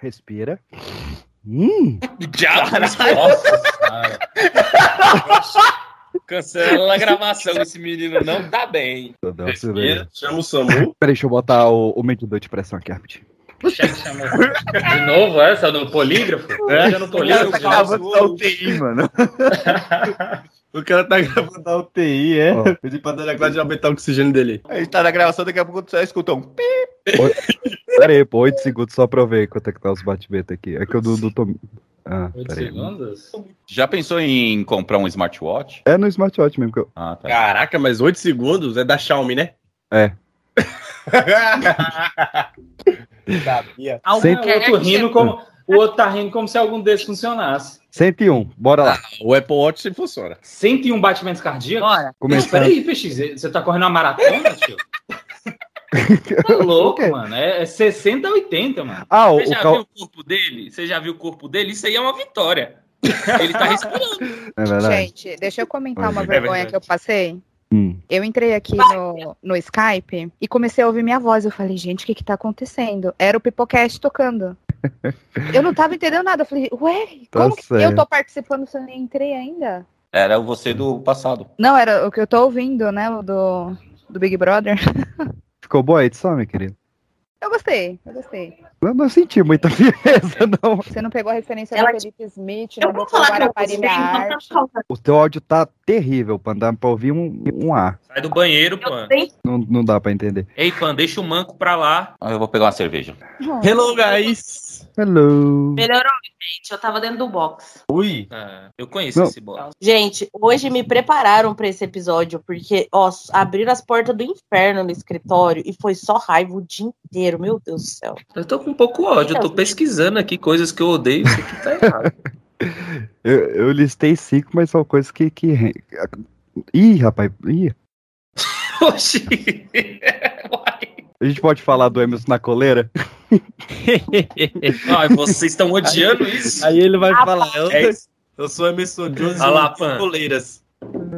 Respira. Hum. Diabo, nossa senhora. Cancela a gravação, esse menino não tá bem. Deus, Respira, chama o SAMU. Peraí, deixa eu botar o, o medidor de pressão aqui rapidinho. De novo essa no polígrafo? É. Eu não polígrafo. Tá já. gravando da UTI, mano. O cara tá gravando a UTI, é? Ó. Pedi pra Dona Cláudia aumentar o oxigênio dele. A gente tá na gravação, daqui a pouco você escuta um pi. Pera aí, pô, 8 segundos só pra eu ver quanto é que tá os batimentos aqui. É que o do, do Tom... Ah, Oito peraí. segundos? Já pensou em comprar um smartwatch? É no smartwatch mesmo que eu... Ah, tá. Caraca, mas 8 segundos é da Xiaomi, né? É. Sabia. Algum Cem- outro rindo como. O outro tá rindo como se algum desses funcionasse. 101, bora lá. O Apple Watch sempre funciona. 101 batimentos cardíacos? Bora. Não, Começando. peraí, PX, você tá correndo uma maratona, tio? Tá louco, mano. É, é 60 a 80, mano. Ah, o, Você já o cal... viu o corpo dele? Você já viu o corpo dele? Isso aí é uma vitória. Ele tá respirando. É. Gente, deixa eu comentar uma É vergonha verdade. que eu passei. Hum. Eu entrei aqui no, no Skype e comecei a ouvir minha voz. Eu falei, gente, o que que tá acontecendo? Era o Pipocast tocando. Eu não tava entendendo nada. Eu falei, ué, Tá como que eu certo. tô participando se eu nem entrei ainda? Era você do passado. Não, era o que eu tô ouvindo, né? O do, do Big Brother. Ficou boa a edição, meu querido? Eu gostei, eu gostei. Eu não senti muita firmeza, não. Você não pegou a referência Ela- do Felipe Smith, não vou botou eu Guarapari então arte. tá. O teu áudio tá terrível, Pan. Dá pra ouvir um, um A. Sai do banheiro, Pan. Não, não dá pra entender. Ei, Pan, deixa o manco pra lá. Ah, Eu vou pegar uma cerveja. Hello, guys! Hello. Melhorou, gente. Eu tava dentro do box. Ui! Ah, eu conheço Não. esse bola. Gente, hoje me prepararam pra esse episódio, porque, ó, abriram as portas do inferno no escritório e foi só raiva o dia inteiro. Meu Deus do céu. Eu tô com um pouco ódio. Eu tô pesquisando aqui coisas que eu odeio. Isso aqui tá errado. Eu, eu listei cinco, mas são coisas que. que... Ih, rapaz. Ih. Oxi. A gente pode falar do Emerson na coleira? Ai, vocês estão odiando isso? Aí ele vai Ah, falar, eu, É eu sou Emerson Jones Olha lá, e coleiras.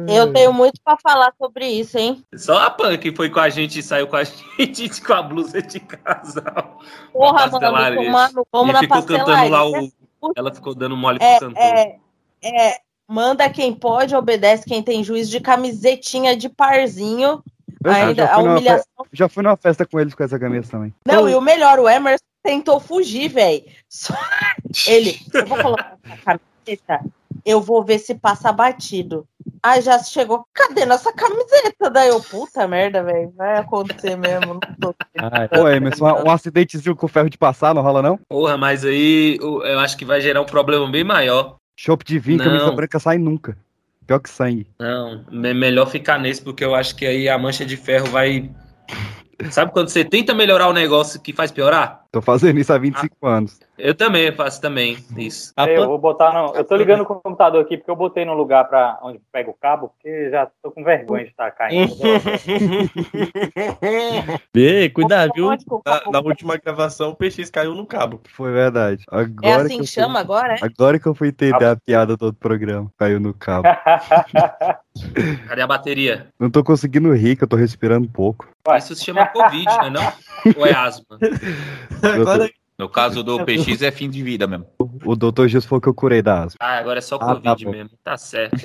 Eu tenho muito pra falar sobre isso, hein? Só a Pan que foi com a gente e saiu com a gente com a blusa de casal. Porra, mano, tomando, vamos e na ficou cantando lá pastelaria. o. Ela ficou dando mole pro É, cantor. é, é, manda quem pode, obedece quem tem juiz de camisetinha de parzinho. Eu já- Ainda a fui numa fe- humilhação. já fui numa festa com eles com essa camisa também. Não, e o melhor, o Emerson tentou fugir, velho. Ele, eu vou colocar essa camiseta, eu vou ver se passa batido. Aí já chegou, cadê nossa camiseta? Daí eu, puta merda, velho, vai acontecer mesmo. Não tô... Pô, Emerson, um, um acidentezinho com ferro de passar, não rola não? Porra, mas aí o- eu acho que vai gerar um problema bem maior. Chopp de vinho, Não. camisa branca sai nunca. Pior que sangue. Não, é melhor ficar nesse, porque eu acho que aí a mancha de ferro vai. Sabe quando você tenta melhorar o negócio que faz piorar? Tô fazendo isso há 25 anos. Eu também faço também isso. A Eu vou botar no. Eu tô ligando com o computador aqui porque eu botei no lugar para onde pega o cabo, porque já tô com vergonha de estar caindo. Ei, cuidado, viu? Na, na última gravação, o PX caiu no cabo. Foi verdade. É Agora assim que que eu chama agora, é? Fui... Agora que eu fui entender a piada do outro programa. Caiu no cabo. Cadê a bateria? Não tô conseguindo rir, que eu tô respirando pouco. Isso se chama Covid, não é não? Ou é asma? Agora, No caso do PX é fim de vida mesmo. O doutor Gilson falou que eu curei da asma. Ah, agora é só Ah, tá Covid bom. mesmo. Tá certo.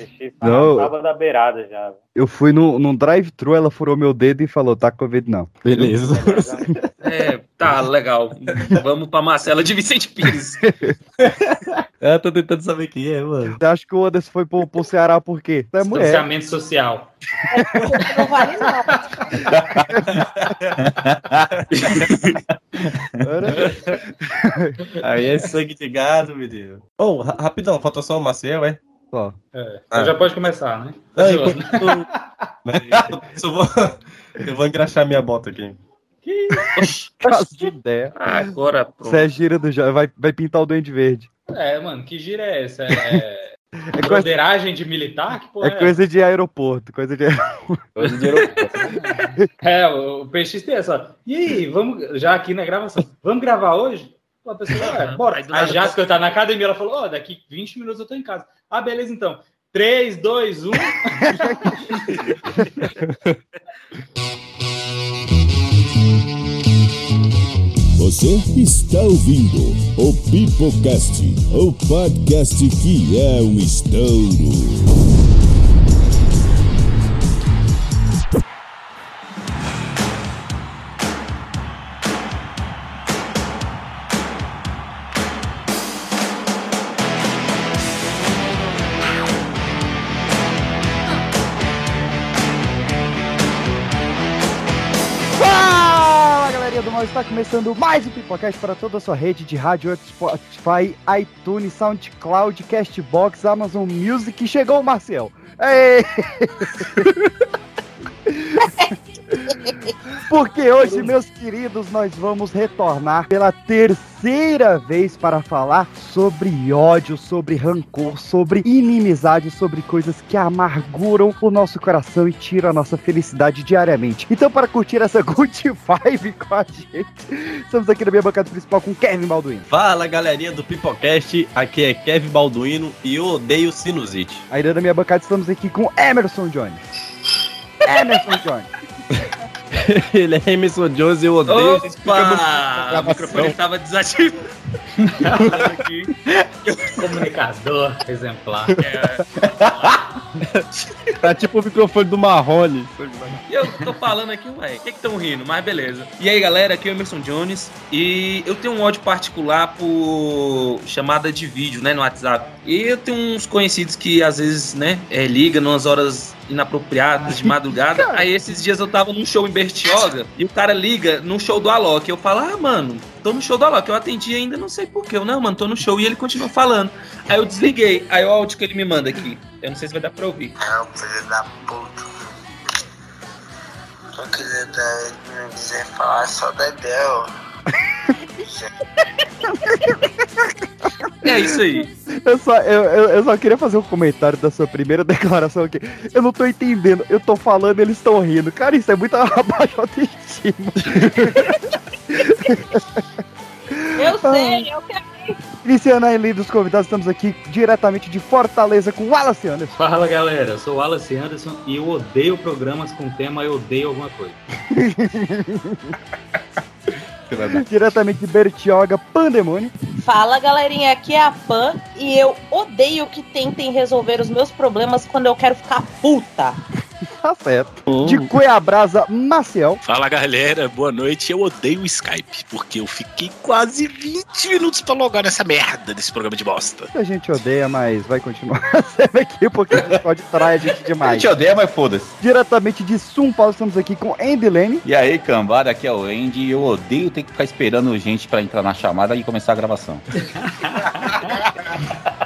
Não. Tava da beirada já. Eu fui no, num drive-thru, ela furou meu dedo e falou, tá com Covid não. beleza. É, tá, legal. Vamos pra Marcela de Vicente Pires. Eu tô tentando saber quem é, mano. Você acha que o Anderson foi pro, pro Ceará por quê? É mulher. Social. Não vale não. Aí é sangue de gado, menino. Ô, ra- rapidão, falta só o Maciel, é? Só. É, Ah. Já pode começar, né? Não, enquanto- eu, só vou, eu vou engraxar minha bota aqui. Caso de ideia. Agora pronto. Você é gira do jo... vai, vai pintar o Duende Verde. É, mano, que gira é essa? É, É coisa, de militar? Que porra é coisa de aeroporto. Coisa de... Coisa de aeroporto. É, o, o PX tem essa. E aí, vamos, já aqui na gravação, vamos gravar hoje? Pô, A pessoa, é, bora. Aí do A nada- Jéssica tá na academia, ela falou, ó, daqui 20 minutos eu tô em casa. Ah, beleza, então. 3, 2, 1. Você está ouvindo o Pipocast, o podcast que é um estouro. Está começando mais um Pipocast para toda a sua rede de rádio, Spotify, iTunes, SoundCloud, Castbox, Amazon Music. Chegou o Marcel. Ei! Porque hoje, meus queridos, nós vamos retornar pela terceira vez para falar sobre ódio, sobre rancor, sobre inimizade, sobre coisas que amarguram o nosso coração e tiram a nossa felicidade diariamente. Então, para curtir essa good vibe com a gente, estamos aqui na minha bancada principal com Kevin Balduino. Fala galerinha do Pipocast, aqui é Kevin Balduino e eu odeio sinusite. Ainda na minha bancada estamos aqui com Emerson Jones. Emerson Jones. Ele é Emerson Jones e eu odeio Opa! O microfone estava desativado. Comunicador exemplar. Tá tipo o microfone do Marrone. E eu tô falando aqui, ué, o que que tão rindo? Mas beleza. E aí, galera, aqui é o Emerson Jones. E eu tenho um ódio particular por chamada de vídeo, né, no WhatsApp. E eu tenho uns conhecidos que às vezes, né, é, liga nas horas inapropriadas de madrugada. aí esses dias eu tava num show em Bertioga e o cara liga no show do Alok. Eu falo, ah, mano, tô no show do Alok. Eu atendi ainda, não sei porquê. Eu, não, mano, tô no show. E ele continua falando. Aí eu desliguei. Aí o áudio que ele me manda aqui. Eu não sei se vai dar pra ouvir. É um filho da puta. Eu queria dar, me dizer falar só da Del. É isso aí. Eu só, eu, eu, eu só queria fazer um comentário da sua primeira declaração aqui. Eu não tô entendendo. Eu tô falando eles estão rindo. Cara, isso é muito abaixo autoestima. Eu sei, eu quero. Iniciando a linha dos convidados, estamos aqui diretamente de Fortaleza com o Wallace Anderson. Fala galera, eu sou o Wallace Anderson e eu odeio programas com tema eu odeio alguma coisa. Diretamente de Bertioga, Pandemônio. Fala galerinha, aqui é a Pan e eu odeio que tentem resolver os meus problemas quando eu quero ficar puta. Tá certo. De Cuiabrasa, Maciel. Fala galera, boa noite. Eu odeio o Skype, porque eu fiquei quase 20 minutos pra logar nessa merda desse programa de bosta. A gente odeia, mas vai continuar sendo aqui porque pode trair a gente A demais. gente odeia, mas foda-se. Diretamente de São Paulo, estamos aqui com Andy Lane. E aí, cambada, aqui é o Andy e eu odeio ter que ficar esperando gente pra entrar na chamada e começar a gravação.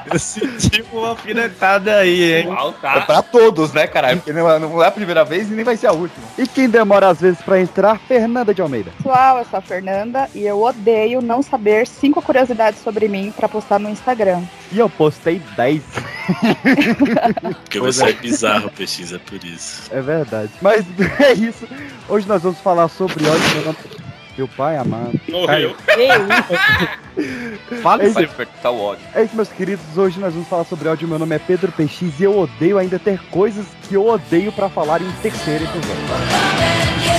Eu senti uma alfinetada aí, hein? Uau, É tá. pra todos, né, caralho? Porque não não é a primeira vez e nem vai ser a última. E quem demora às vezes pra entrar, Fernanda de Almeida. Pessoal, eu sou a Fernanda e eu odeio não saber cinco curiosidades sobre mim pra postar no Instagram. E eu postei 10. Porque você é bizarro, PX, é por isso. É verdade. Mas é isso. Hoje nós vamos falar sobre ódio. Meu pai amado. Morreu. Fala É isso. sempre que tá o ódio. É isso, meus queridos. Hoje nós vamos falar sobre ódio. Meu nome é Pedro PX e eu odeio ainda ter coisas que eu odeio pra falar em terceiro episódio.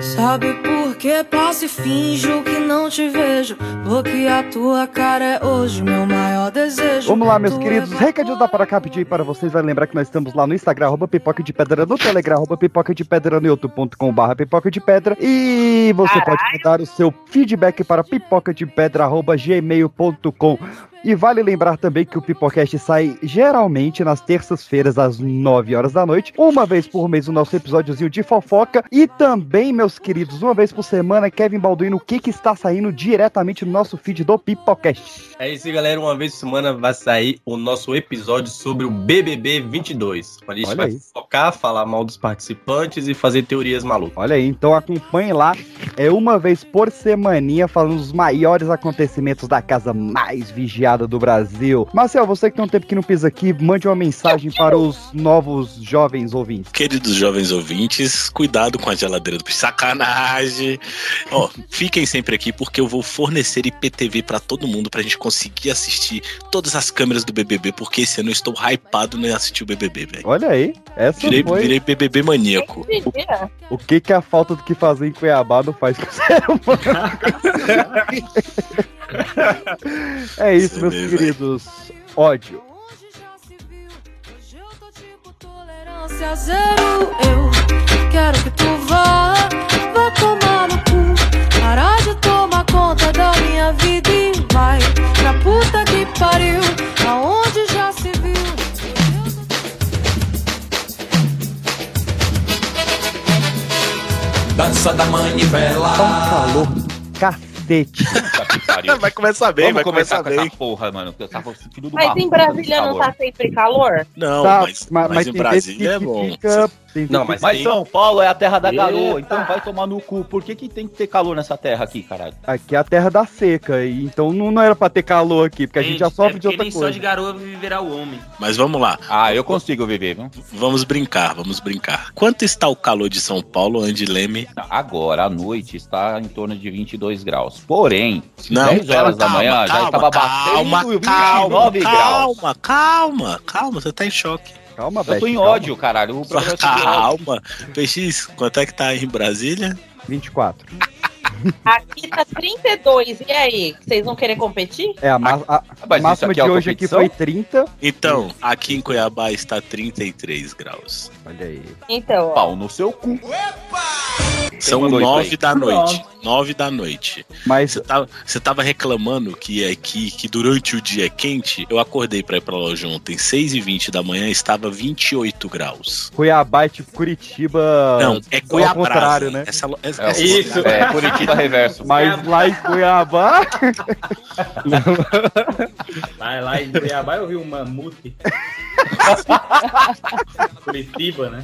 Sabe por que finjo que não te vejo? Porque a tua cara é hoje meu maior desejo. Vamos lá, meus Tu queridos. é Recadinho da Para cá pedir para vocês. Vai lembrar que nós estamos lá no Instagram, arroba pipoca de pedra, no Telegram, arroba pipoca de pedra, no youtube.com barra pipoca de pedra. E você pode mandar o seu feedback para pipoca de pedra, arroba gmail.com. E vale lembrar também que o Pipocast sai geralmente nas terças-feiras, às 9 horas da noite. Uma vez por mês, o nosso episódiozinho de fofoca. E também, meus queridos, uma vez por semana, Kevin Balduino, o que, que está saindo diretamente no nosso feed do Pipocast. É isso aí, galera. Uma vez por semana vai sair o nosso episódio sobre o BBB 22. Onde a gente Olha vai aí. focar, falar mal dos participantes e fazer teorias malucas. Olha aí, então acompanhe lá. É uma vez por semaninha falando dos maiores acontecimentos da casa mais vigiada do Brasil. Marcel, você que tem um tempo que não pisa aqui, mande uma mensagem para os novos jovens ouvintes. Queridos jovens ouvintes, cuidado com a geladeira do sacanagem. Ó, fiquem sempre aqui porque eu vou fornecer IPTV pra todo mundo pra gente conseguir assistir todas as câmeras do BBB, porque esse ano eu estou hypado em assistir o BBB, velho. Olha aí, essa Virei, foi virei BBB maníaco. o que que a falta do que fazer em Cuiabá não faz com o ser humano. é isso, meus Beleza. queridos. Ódio. Tolerância zero, eu quero que tu vá, cacete. Vai começar bem, Vamos vai começar começar com bem. essa porra, mano. que Eu tava sentindo do Mas barro, em Brasília não tá sempre calor? Não, Tá, mas, ma- mas, em Brasília é bom. fica- tem Não, mas Mas São Paulo é a terra da garoa, então vai tomar no cu. Por que, que tem que ter calor nessa terra aqui, caralho? Aqui é a terra da seca, e então não, não era pra ter calor aqui, porque a gente já sofre é de outra nem só coisa. de garoa viverá o homem. Mas vamos lá. Ah, eu consigo viver, viu? Vamos brincar, vamos brincar. Quanto está o calor de São Paulo, Andy Leme? Agora, à noite, está em torno de 22 graus. Porém, Não, 10 horas da manhã já estava calma, batendo calma, 29 graus. calma, calma, calma, você tá em choque. Calma, Eu tô Beth, em calma. ódio, caralho. O programa é sobre ódio. Calma. PX, quanto é que tá aí em Brasília? 24. Aqui tá 32, e aí? Vocês vão querer competir? É, a, a- a Mas isso máxima aqui de é hoje aqui foi 30. Então, aqui em Cuiabá está 33 graus. Olha aí. Então, ó. Pau no seu cu. São isso 9 aí? da noite. 9 da noite. Mas Você tava, você tava reclamando que, é, que, que durante o dia é quente. Eu acordei pra ir pra loja ontem, 6 e 20 da manhã, estava 28 graus. Cuiabá é tipo Curitiba. Não, é Cuiabá. contrário, né? Essa, essa, É, essa- Isso. É, Curitiba reverso. Mas lá em Cuiabá. Vai lá em Cuiabá eu vi um mamute. Curitiba, né?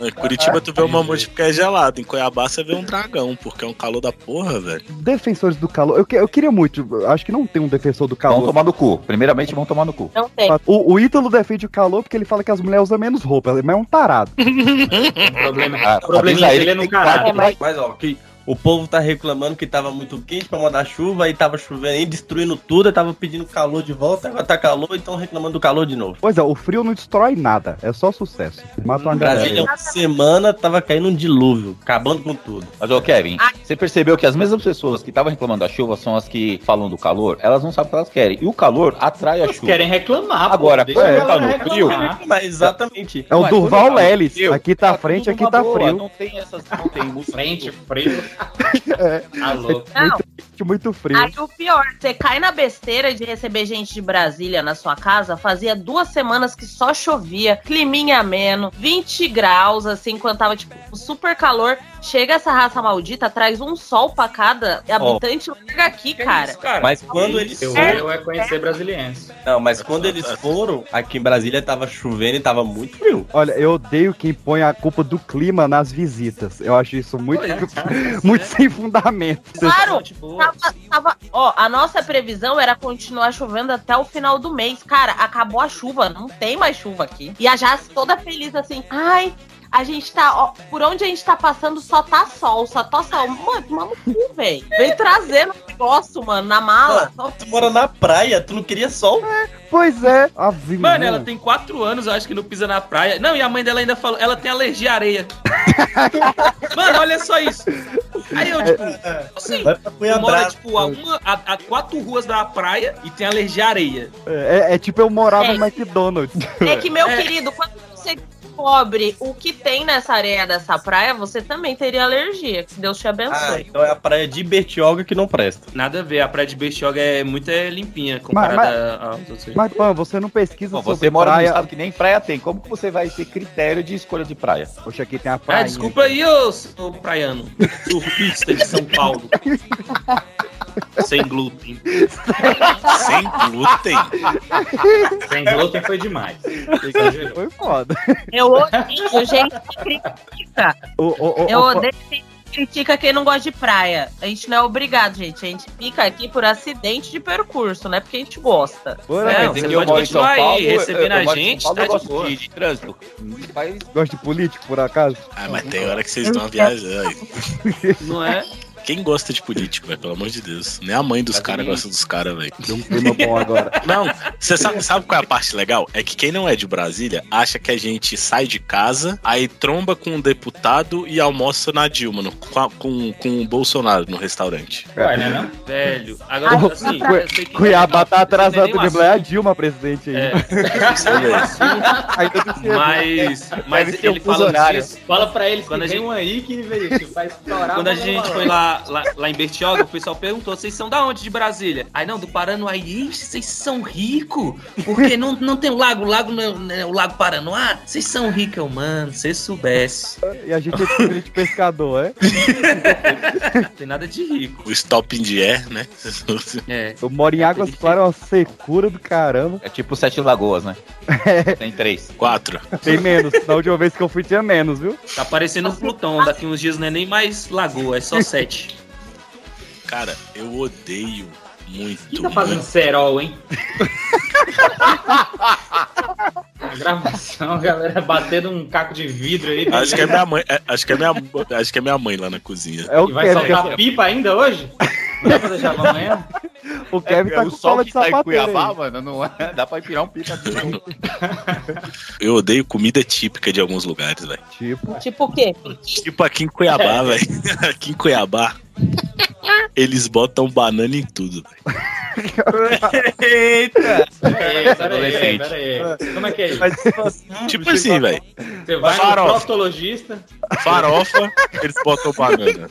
Em Curitiba tu vê um mamute porque é gelado. Em Cuiabá você vê um dragão, porque é um calor da porra, velho. Defensores do calor. Eu, que- eu queria muito. Acho que não tem um defensor do Vão calor. tomar no cu. Primeiramente, vão tomar no cu. Não tem. O, o Ítalo defende o calor porque ele fala que as mulheres usam menos roupa, mas é um tarado. O problema, Ah, o problema dele é no caralho. É, mas Mas ó, que o povo tá reclamando que tava muito quente pra mandar chuva, e tava chovendo e destruindo tudo, e tava pedindo calor de volta, agora tá calor, então reclamando do calor de novo. Pois é, o frio não destrói nada, é só sucesso. Mata uma Brasília, uma semana tava caindo um dilúvio, acabando com tudo. Mas, ô, Kevin, você percebeu que as mesmas pessoas que estavam reclamando da chuva são as que falam do calor? Elas não sabem o que elas querem. E o calor atrai a chuva. Querem reclamar. Agora, pô. A tá no frio. Mas exatamente. É o Mas Durval tá Lelis. Aqui tá tá frente, aqui tá boa, frio. Não tem essas. Não tem. Frente, frio. É. Tá louco. Não. Muito, muito frio. Aí o pior, você cai na besteira de receber gente de Brasília na sua casa, fazia duas semanas que só chovia, climinha ameno, 20 graus, assim, quando tava, tipo, super calor. Chega essa raça maldita, traz um sol pra cada habitante, larga aqui, cara. isso, cara? Mas quando eles Eu, foram. eu é conhecer brasiliense. Não, mas quando eles foram, aqui em Brasília tava chovendo e tava muito frio. Olha, eu odeio quem põe a culpa do clima nas visitas. Eu acho isso muito, muito sem fundamento. Claro. Tava, tava- ó, a nossa previsão era continuar chovendo até o final do mês. Cara, acabou a chuva, não tem mais chuva aqui. E a Jazz toda feliz assim, ai, a gente tá, ó, por onde a gente tá passando só tá sol, só tá sol. Mano, mano, cu, velho. Vem trazendo o negócio, mano, na mala. Tu mora na praia, tu não queria sol? Pois é, a vi- Mano, ela tem 4 anos, eu acho que não pisa na praia. Não, e a mãe dela ainda falou, ela tem alergia à areia. Mano, olha só isso. Aí eu, tipo, assim, Cuiabá. mora, tipo, a, uma, a, a quatro ruas da praia e tem alergia à areia. É, é tipo eu morava É. no McDonald's. É que, meu É. querido, quando você descobre o que tem nessa areia dessa praia, você também teria alergia. Que Deus te Ah, abençoe. então é a praia de Bertioga que não presta. Nada a ver, a praia de Bertioga é muito é, limpinha comparada outros. Mas, Pan, você não pesquisa Bom, sobre você mora praia. num estado que nem praia tem. Como que você vai ter critério de escolha de praia? Poxa, aqui tem a praia. Ah, desculpa aí, ô, ô praiano. Surfista de São Paulo. Sem glúten. Sem glúten. Sem glúten foi demais. Foi foda. Eu odeio gente que critica. O, o, o, Eu odeio gente critica quem não gosta de praia. A gente não é obrigado, gente. A gente fica aqui por acidente de percurso, não é porque a gente gosta. Não, Não, mas você é que eu pode moro em São continuar aí, Paulo, recebendo eu a gente, Paulo, tá de de, de trânsito. Gosta de político, por acaso? Ah, mas tem hora que vocês estão viajando. Não é? Quem gosta de político, velho? Pelo amor de Deus. Nem a mãe dos caras gosta dos caras, velho. Deu um clima bom agora. Não, você sabe, sabe qual é a parte legal? É que quem não é de Brasília acha que a gente sai de casa, aí tromba com um deputado e almoça na Dilma, no- com, a- com, com o Bolsonaro no restaurante. Ué, né não? Velho. Agora, assim, eu sei que Cuiabá tá atrasado um demais. É a Dilma presidente aí. É. Ainda chegou. Mas, mas ele fala. Fala pra eles Quando que a tem gente- um aí que veio, que vai estourar. Quando a gente foi lá, lá, lá em Bertioga, o pessoal perguntou: vocês são da onde de Brasília? Aí não, do Paranoá. Ixi, vocês são ricos? Porque não, não tem o lago, o lago, não é- é o lago Paranoá? Vocês são ricos, eu, mano, se soubesse. E a gente é filho de pescador, é? Não tem nada de rico. O stop in the air, né? É. Eu moro em Águas Claras, é uma secura do caramba. É tipo Sete Lagoas, né? Tem três. Quatro. Tem menos. Da última vez que eu fui tinha menos, viu? Tá parecendo um Plutão. Daqui uns dias não é nem mais lagoa, é só sete. Cara, eu odeio muito. Quem tá fazendo cerol, hein? A gravação, a galera batendo um caco de vidro aí. Acho que é minha mãe, é- acho que é minha, acho que é minha mãe lá na cozinha. É o E vai Kevin. soltar pipa ainda hoje? Não dá pra deixar pra amanhã? O Kevin tá É, com o sol que de tá em. Cuiabá, aí. mano, não é, dá pra pirar um pipa aqui. Eu odeio comida típica de alguns lugares, velho. Tipo, Tipo o quê? Tipo aqui em Cuiabá, velho. Aqui em Cuiabá. Eles botam banana em tudo. Eita! Peraí, peraí, Adolescente. peraí. Como é que é isso? Tipo assim, velho. Você vai no Farofa. proctologista, Farofa, eles botam banana.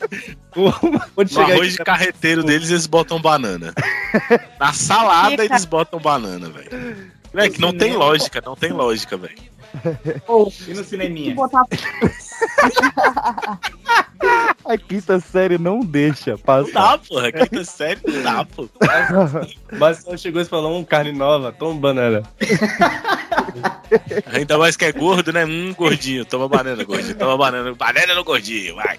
No arroz de carreteiro deles, eles botam banana. Na salada, eles botam banana, velho. É que não tem lógica, não tem lógica, velho. e no cineminha. a quinta série não deixa Não passar. dá, porra. Quinta série não dá, pô. Mas só chegou e falou, um carne nova, toma banana. Ainda mais que é gordo, né? Hum, gordinho. Toma banana, gordinho. Toma banana. Banana no gordinho, vai.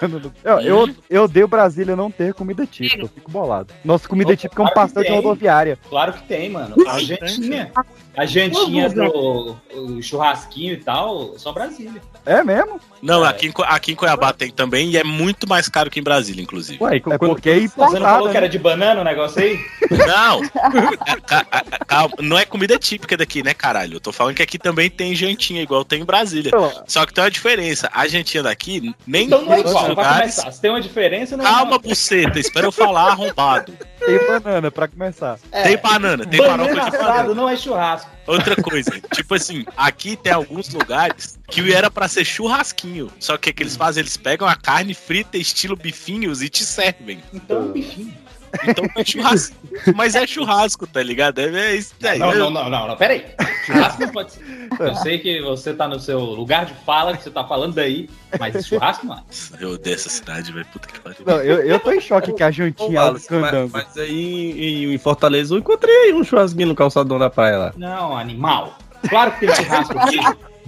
Dando no- Eu, eu, eu odeio Brasília não ter comida típica, eu fico bolado. Nossa comida típica é um pastel de rodoviária. Claro que tem, mano. A jantinha. A jantinha do o churrasquinho e tal, só Brasília. É mesmo? Não, aqui em, aqui em Cuiabá tem também e é muito mais caro que em Brasília, inclusive. Ué, É porque é Você não falou importado. que era de banana o negócio aí? Não! É, calma, não é comida típica daqui, né, caralho? Eu tô falando que aqui também tem jantinha, igual tem em Brasília. Só que tem uma diferença. A jantinha daqui, nem Então não é em todos os igual, vai lugares. começar. Se tem uma diferença, não é Calma, buceta, espera eu falar arrombado. Tem banana pra começar. Tem banana, tem Banana farofa de banana. não é churrasco. Outra coisa, tipo assim, aqui tem alguns lugares que era pra ser churrasquinho. Só que o que eles fazem? Eles pegam a carne frita, estilo bifinhos, e te servem. Então, bifinho. Então é churrasco. Mas é churrasco, tá ligado? É, é isso daí. Não, não, não, não, não, peraí. Churrasco não pode ser. Eu sei que você tá no seu lugar de fala, que você tá falando daí, mas churrasco não é. Eu odeio essa cidade, velho. Puta que pariu. Não, eu, eu tô em choque que a jantinha é do mas, mas aí em, em Fortaleza eu encontrei aí um churrasquinho no calçadão da praia lá. Não, animal. Claro que tem churrasco aqui,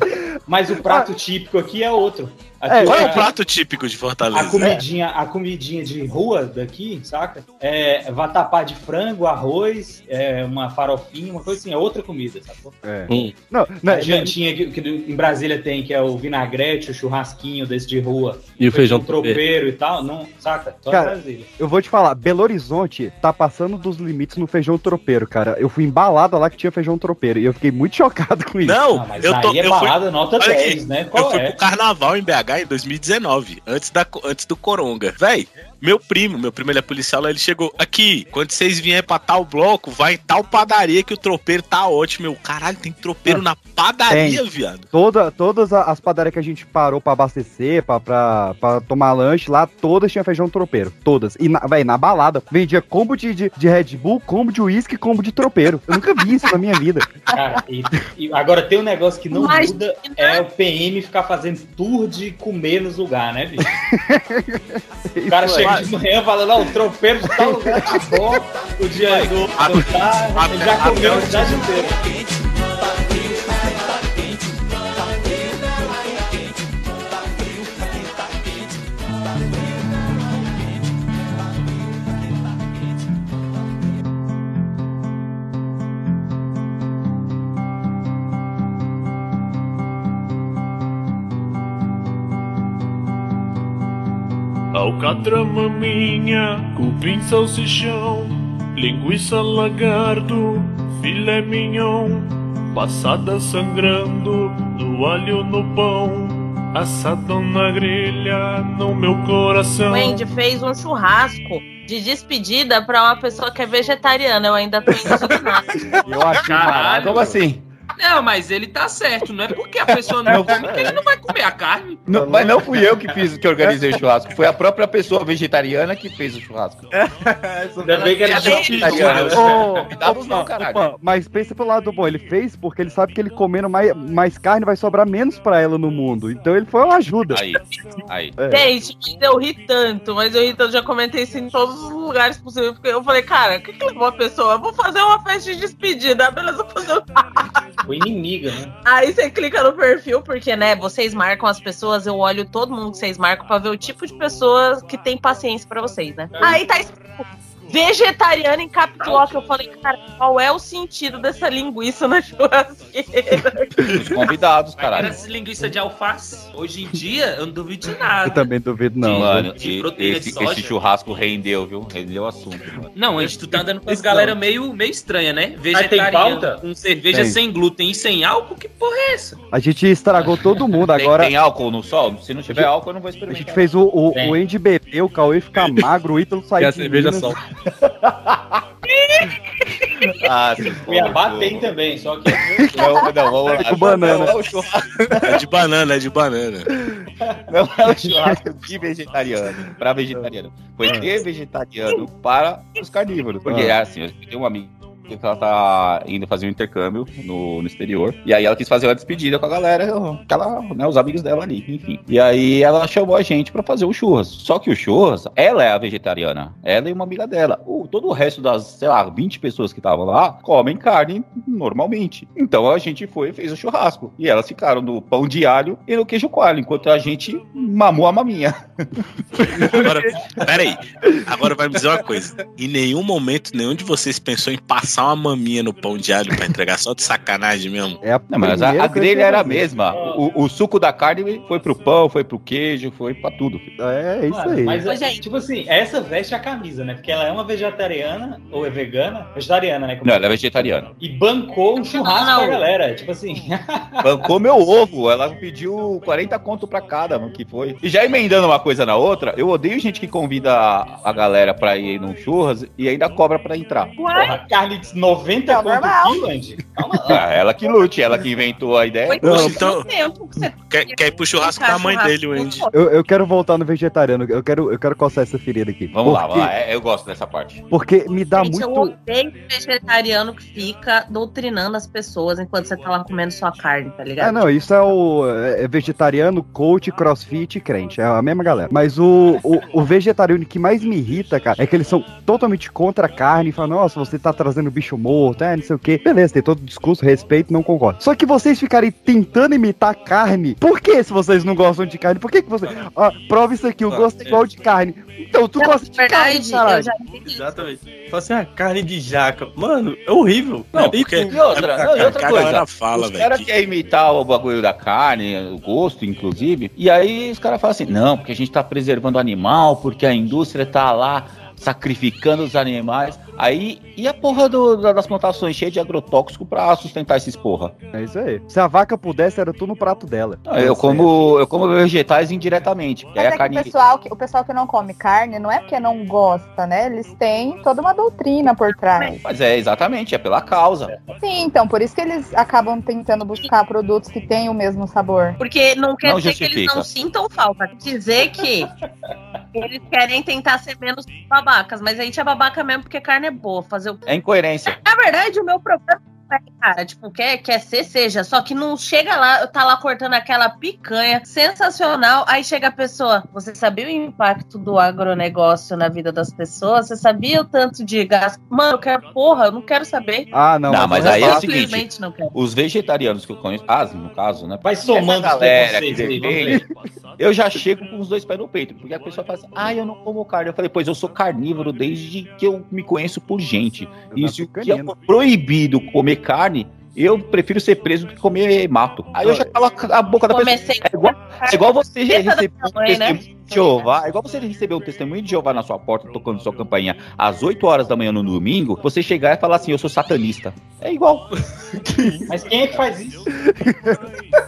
mas o prato típico aqui é outro. Aqui É, Qual é a- o prato típico de A Fortaleza? comidinha, a comidinha de rua daqui, saca? É vatapá de frango, arroz, é uma farofinha, uma coisa assim, é outra comida, sacou? É. Hum. Não, não, A jantinha que, que em Brasília tem, que é o vinagrete, o churrasquinho desse de rua, E o feijão tropeiro e tal, não, saca? Só Cara, Brasília. eu vou te falar, Belo Horizonte tá passando dos limites no feijão tropeiro, cara. Eu fui embalada lá que tinha feijão tropeiro e eu fiquei muito chocado com isso. Não, Ah, mas eu tô. aí é eu fui, balada nota olha 10, aqui, né? eu Qual fui é? pro carnaval em BH em 2019, antes, da, antes do Coronga. Véi, meu primo, meu primo ele é policial, lá ele chegou aqui. Quando vocês vierem pra tal bloco, vai em tal padaria que o tropeiro tá ótimo. Meu, caralho, tem tropeiro na padaria, viado. Toda, todas as padarias que a gente parou pra abastecer, pra, pra, pra tomar lanche lá, todas tinham feijão tropeiro. Todas. E, na, véi, na balada, vendia combo de, de, de Red Bull, combo de uísque e combo de tropeiro. Eu nunca vi isso na minha vida. Cara, e, e agora tem um negócio que não Mas- muda, é o PM ficar fazendo tour de comer nos lugares, né, bicho? O cara chega é. de manhã falando, ó, o tropeiro de tal lugar tá bom, o dia do, do ele já comeu a cidade inteira. Alcatra maminha, cupim salsichão, linguiça lagarto, filé mignon, passada sangrando, no alho no pão, assado na grelha, no meu coração. O Andy fez um churrasco de despedida pra uma pessoa que é vegetariana. Eu ainda tô indignada. Eu achei Caralho. Como assim? Não, mas ele tá certo. Não é porque a pessoa não come que ele não vai comer a carne. Não, mas não fui eu que fiz, que organizei o churrasco. Foi a própria pessoa vegetariana que fez o churrasco. Ainda bem que era Vegetariana. Não, Pan, caralho. mas pensa pelo lado bom, ele fez porque ele sabe que ele comendo mais, mais carne vai sobrar menos pra ela no mundo. Então ele foi uma ajuda. Aí, aí. É. Gente, eu ri tanto, mas eu ri tanto, já comentei isso em todos os lugares possíveis. Porque eu falei, cara, o que, que levou a pessoa? Eu vou fazer uma festa de despedida, beleza, vou fazer um O inimiga, né? Aí você clica no perfil, porque, né, vocês marcam as pessoas, eu olho todo mundo que vocês marcam pra ver o tipo de pessoas que tem paciência pra vocês, né? Aí tá escrito vegetariano em caplock. Eu falei, cara, qual é o sentido dessa linguiça na churrasqueira? Os convidados, Era caralho. essa linguiça de alface. Hoje em dia, eu não duvido de nada. Eu também duvido, não. Mano, de e- proteína esse, de soja. esse churrasco rendeu, viu? Rendeu o assunto. Mano. Não, a gente tu tá andando com as galera meio, meio estranha, né? tem Vegetariano, pauta? com cerveja Tem. sem glúten e sem álcool, que porra é essa? A gente estragou todo mundo. Tem- Agora Tem, álcool no sol? Se não tiver álcool, eu não vou a gente experimentar. fez o, o, Tem. o Andy beber, o Cauê ficar magro, o Ítalo sair E a de cerveja Minas. só. Ah, se Cuiabá tem também, só que. Não, não, vamos lá. Com banana. Não é É de banana, é de banana. não é o churrasco de vegetariano, para vegetariano. Foi de vegetariano para os carnívoros. Porque, Ah. assim, eu tenho uma amiga que ela tá indo fazer um intercâmbio no, no exterior. E aí ela quis fazer uma despedida com a galera, aquela, né, os amigos dela ali, enfim. E aí ela chamou a gente pra fazer o churras. Só que o churras, ela é a vegetariana. Ela e uma amiga dela. O, todo o resto das, sei lá, 20 pessoas que estavam lá, comem carne normalmente. Então a gente foi e fez o churrasco. E elas ficaram no pão de alho e no queijo coalho, enquanto a gente mamou a maminha. Agora, peraí. Agora vai me dizer uma coisa. Em nenhum momento, nenhum de vocês pensou em passar uma maminha no pão de alho pra entregar só de sacanagem mesmo? É a Não, mas a, a grelha era a fazer. mesma. O, o suco da carne foi pro pão, foi pro queijo, foi pra tudo. filho. É, é isso Mano, aí. Mas, Ô, gente. tipo assim, essa veste a camisa, né? Porque ela é uma vegetariana, ou é vegana? Vegetariana, né? Não, ela é vegetariana. E bancou um churrasco Não. pra galera. Tipo assim, Bancou meu ovo. Ela pediu 40 conto pra cada, mano, que foi. E já emendando uma coisa na outra, eu odeio gente que convida a, a galera pra ir num churras e ainda cobra pra entrar. porra, carne de 90 É conto Andy. Calma lá. Ah, ela que lute, ela que inventou a ideia. Foi Não, então- tempo que você Quer, quer ir pro churrasco da mãe dele, o Andy. Eu, eu quero voltar no vegetariano. Eu quero, eu quero coçar essa ferida aqui. Vamos lá, Porque- vamos lá. É, Eu gosto dessa parte. Porque me dá Gente, eu muito. odeio vegetariano que fica doutrinando as pessoas enquanto você tá lá comendo sua carne, tá ligado? Ah, não, isso é o é vegetariano, coach, crossfit e crente. É a mesma galera. Mas o, o, o vegetariano que mais me irrita, cara, é que eles são totalmente contra a carne e falam, nossa, você tá trazendo bicho morto, é, não sei o quê. Beleza, tem todo o discurso, respeito, não concordo. Só que vocês ficarem tentando imitar carne, por que se vocês não gostam de carne? Por que, que você. Ó, prova isso aqui, o gosto é igual de carne. Então, tu Na gosta de carne, verdade, caralho. Exatamente. Fala assim, ah, carne de jaca. Mano, é horrível. Não, E porque- E outra, não, e outra Que a coisa. galera fala, os velho. caras que- querem imitar o bagulho da carne, o gosto, inclusive. E aí os caras falam assim: não, porque a gente tá preservando o animal, porque a indústria tá lá sacrificando os animais. Aí, e a porra do- da- das plantações cheias de agrotóxico pra sustentar esses porra? É isso aí. Se a vaca pudesse, era tu no prato dela. Não, eu como eu como vegetais indiretamente. Mas é a que o carne. pessoal, que, o pessoal que não come carne não é porque não gosta, né? Eles têm toda uma doutrina por trás. Mas é exatamente, é pela causa. Sim, então, por isso que eles acabam tentando buscar produtos que têm o mesmo sabor. Porque não quer Não dizer que eles justifica. não sintam falta. Quer dizer que eles querem tentar ser menos babacas. Mas a gente é babaca mesmo porque carne é boa. Fazer o... É incoerência. Na verdade, o meu problema é, cara, tipo, quer, quer ser, seja. Só que não chega lá, tá lá cortando aquela picanha sensacional. Aí chega a pessoa. Você sabia o impacto do agronegócio na vida das pessoas? Você sabia o tanto de gasto? Mano, eu quero, porra, eu não quero saber. Ah, não. Não, mas aí é o seguinte. Simplesmente não quero. Os vegetarianos que eu conheço, as no caso, né? Vai somando galera que vamos eu já chego com os dois pés no peito, porque a pessoa fala assim, ah, eu não como carne. Eu falei, pois eu sou carnívoro desde que eu me conheço por gente. E se o que é proibido comer carne, Eu prefiro ser preso do que comer mato. Aí eu já calo a boca da pessoa. Comecei É igual, é igual você receber um mãe, né? testemunho de Jeová. É igual você receber um testemunho de Jeová na sua porta, tocando sua campainha às 8 horas da manhã no domingo, você chegar e falar assim, eu sou satanista. É igual. Mas quem é que faz isso?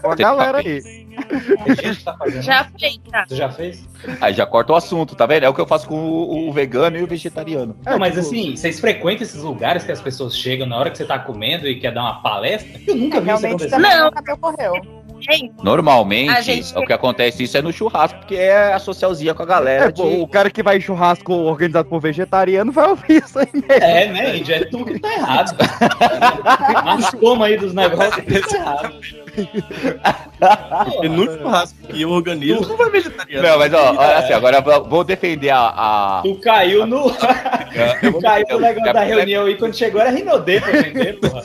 Ó, a galera aí. Gente que tá. Já fez, tá? Você já fez? Aí já corta o assunto, tá vendo? É o que eu faço com o, o vegano e o vegetariano. Não, mas assim, vocês frequentam esses lugares que as pessoas chegam na hora que você tá comendo e quer dar uma palestra? Eu nunca vi isso acontecer. Não. nunca me ocorreu. Gente, Normalmente, gente- o que acontece isso é no churrasco, porque é a socialzinha com a galera. É, pô, o cara que vai em churrasco organizado por vegetariano vai ouvir isso aí mesmo. É, né, Índio? É tu que tá errado. Mas toma aí dos negócios que tá errado. Porque no churrasco que eu organizo, não vai vegetariano. Não, mas ó, olha assim, agora vou- defender a. a... Tu caiu no. Tu caiu no negócio da reunião aí quando chegou era Rinodê pra vender, porra.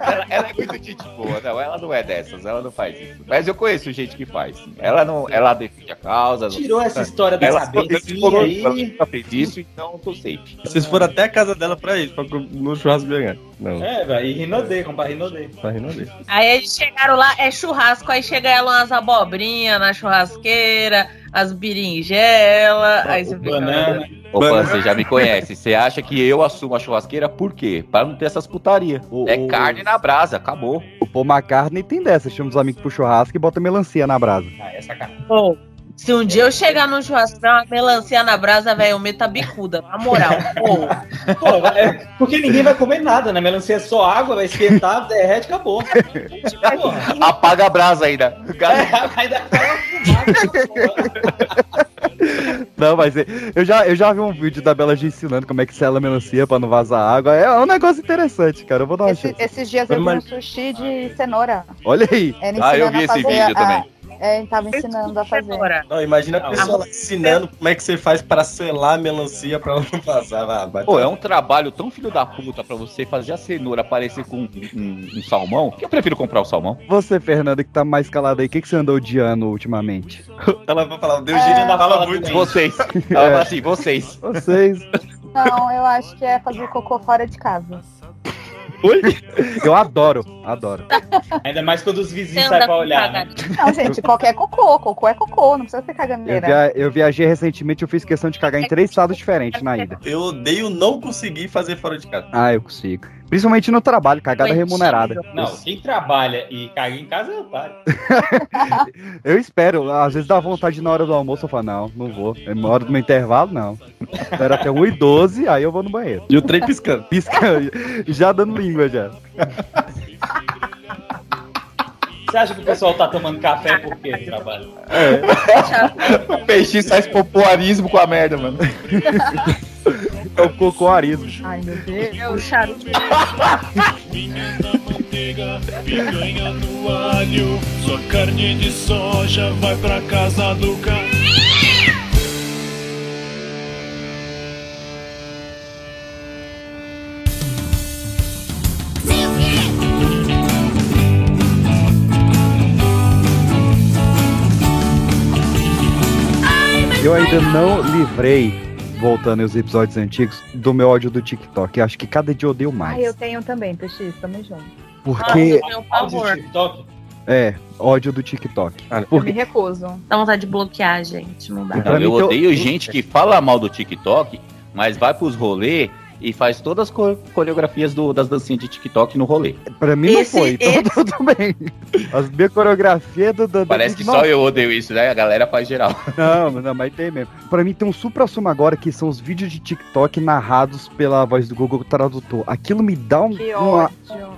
Ela, ela é muito gente boa, não, ela não é dessas, ela não faz isso. Mas eu conheço gente que faz. Ela não, ela defende a causa. Tirou essa história da ela ela aí. nunca fez isso, então eu sei. Vocês foram até a casa dela pra isso, pra, no churrasco ganhar. Não, É, velho, e Rinodê, comprar Rinodê. rindo ali. Aí eles chegaram lá, é churrasco, aí chega ela umas abobrinhas na churrasqueira, as berinjela, aí você fica. Banana. Opa, Mano. você já me conhece. Você acha que eu assumo a churrasqueira por quê? Pra não ter essas putaria. O- É o- carne na brasa, acabou. O Paul McCartney tem dessa. Chama os amigos pro churrasco e bota melancia na brasa. Ah, é sacanagem. Pô, se um dia eu chegar no churrasco dar uma melancia na brasa, velho, eu meto a bicuda, na moral. Pô, Pô, é, porque ninguém vai comer nada, né? Melancia é só água, vai esquentar, derrete, acabou. Porra. Apaga a brasa ainda. É, vai dar aquela fumada. Não, mas é- eu já, eu já vi um vídeo da Bela G ensinando como é que sela a melancia pra não vazar água. É um negócio interessante, cara. Eu vou dar uma Esse- chance. esses dias eu vi um sushi de cenoura. Olha aí. Era Ah, eu vi a esse vídeo a- também. É, ele tava ensinando a fazer. Não, imagina a pessoa lá ensinando como é que você faz pra selar a melancia pra ela não vazar. Ah, vai Pô, é um trabalho tão filho da puta pra você fazer a cenoura parecer com um, um- um salmão, que eu prefiro comprar o salmão. Você, Fernanda, que tá mais calado aí, o que, que você andou odiando ultimamente? Ela vai falar, Deus É. ainda fala Fala muito. Vocês. Ela fala assim, vocês. Vocês. Não, eu acho que é fazer cocô fora de casa. Eu adoro, adoro. Ainda mais quando os vizinhos saem pra olhar. Né? Não, gente, qualquer cocô. Cocô é cocô, não precisa ser Eu, caganeira. via- eu viajei recentemente, eu fiz questão de cagar em três estados diferentes na ida. Eu odeio não conseguir fazer fora de casa. Ah, eu consigo. Principalmente no trabalho, cagada Foi remunerada. Não, quem trabalha e caga em casa é otário. Eu espero, às vezes dá vontade na hora do almoço, eu falo, não, não vou. É Na hora do meu intervalo, não. Espero até 1h12, aí eu vou no banheiro. E o trem piscando. Pisca, já dando língua já. Você acha que o pessoal tá tomando café por quê no trabalho? O peixinho faz popuarismo com a merda, mano. É o cocoarismo. Ai, meu Deus. É o charuto. Vinha da manteiga, picanha no alho. Sua carne de soja vai pra casa do cara. Eu ainda não livrei, voltando aos episódios antigos, do meu ódio do TikTok. Eu acho que cada dia eu odeio mais. Ai, eu tenho também, PX, tamo junto. Porque, Meu Áudio favor. é, ódio do TikTok. Eu me Porque, recuso. Dá vontade de bloquear, gente. Não dá. Pra Não, eu odeio gente que fala mal do TikTok, mas vai pros rolê e faz todas as co- coreografias do- das dancinhas de TikTok no rolê. pra mim Esse- não foi, então esse- tudo bem. As minhas coreografias do, do, do Parece que só eu odeio isso, né? A galera faz geral. Não, não, mas tem mesmo. Pra mim tem um supra-sumo agora que são os vídeos de TikTok narrados pela voz do Google Tradutor. Aquilo me dá um, uma-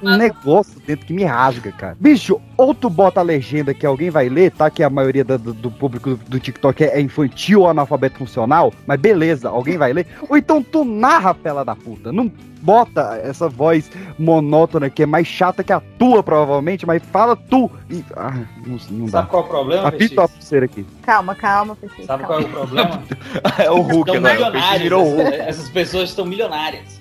um negócio dentro que me rasga, cara. Bicho, ou tu bota a legenda que alguém vai ler, tá? Que a maioria do, do público do, TikTok é, é infantil ou analfabeto funcional, mas beleza, alguém vai ler. Ou então tu narra, fela da puta. Não bota essa voz monótona que é mais chata que a tua, provavelmente, mas fala tu. E, ah, não, não dá. Sabe qual é o problema, Apita a pulseira aqui. Calma, calma, PX. Sabe calma. qual é o problema? É o Hulk peixe Hulk. Essas, essas pessoas estão milionárias.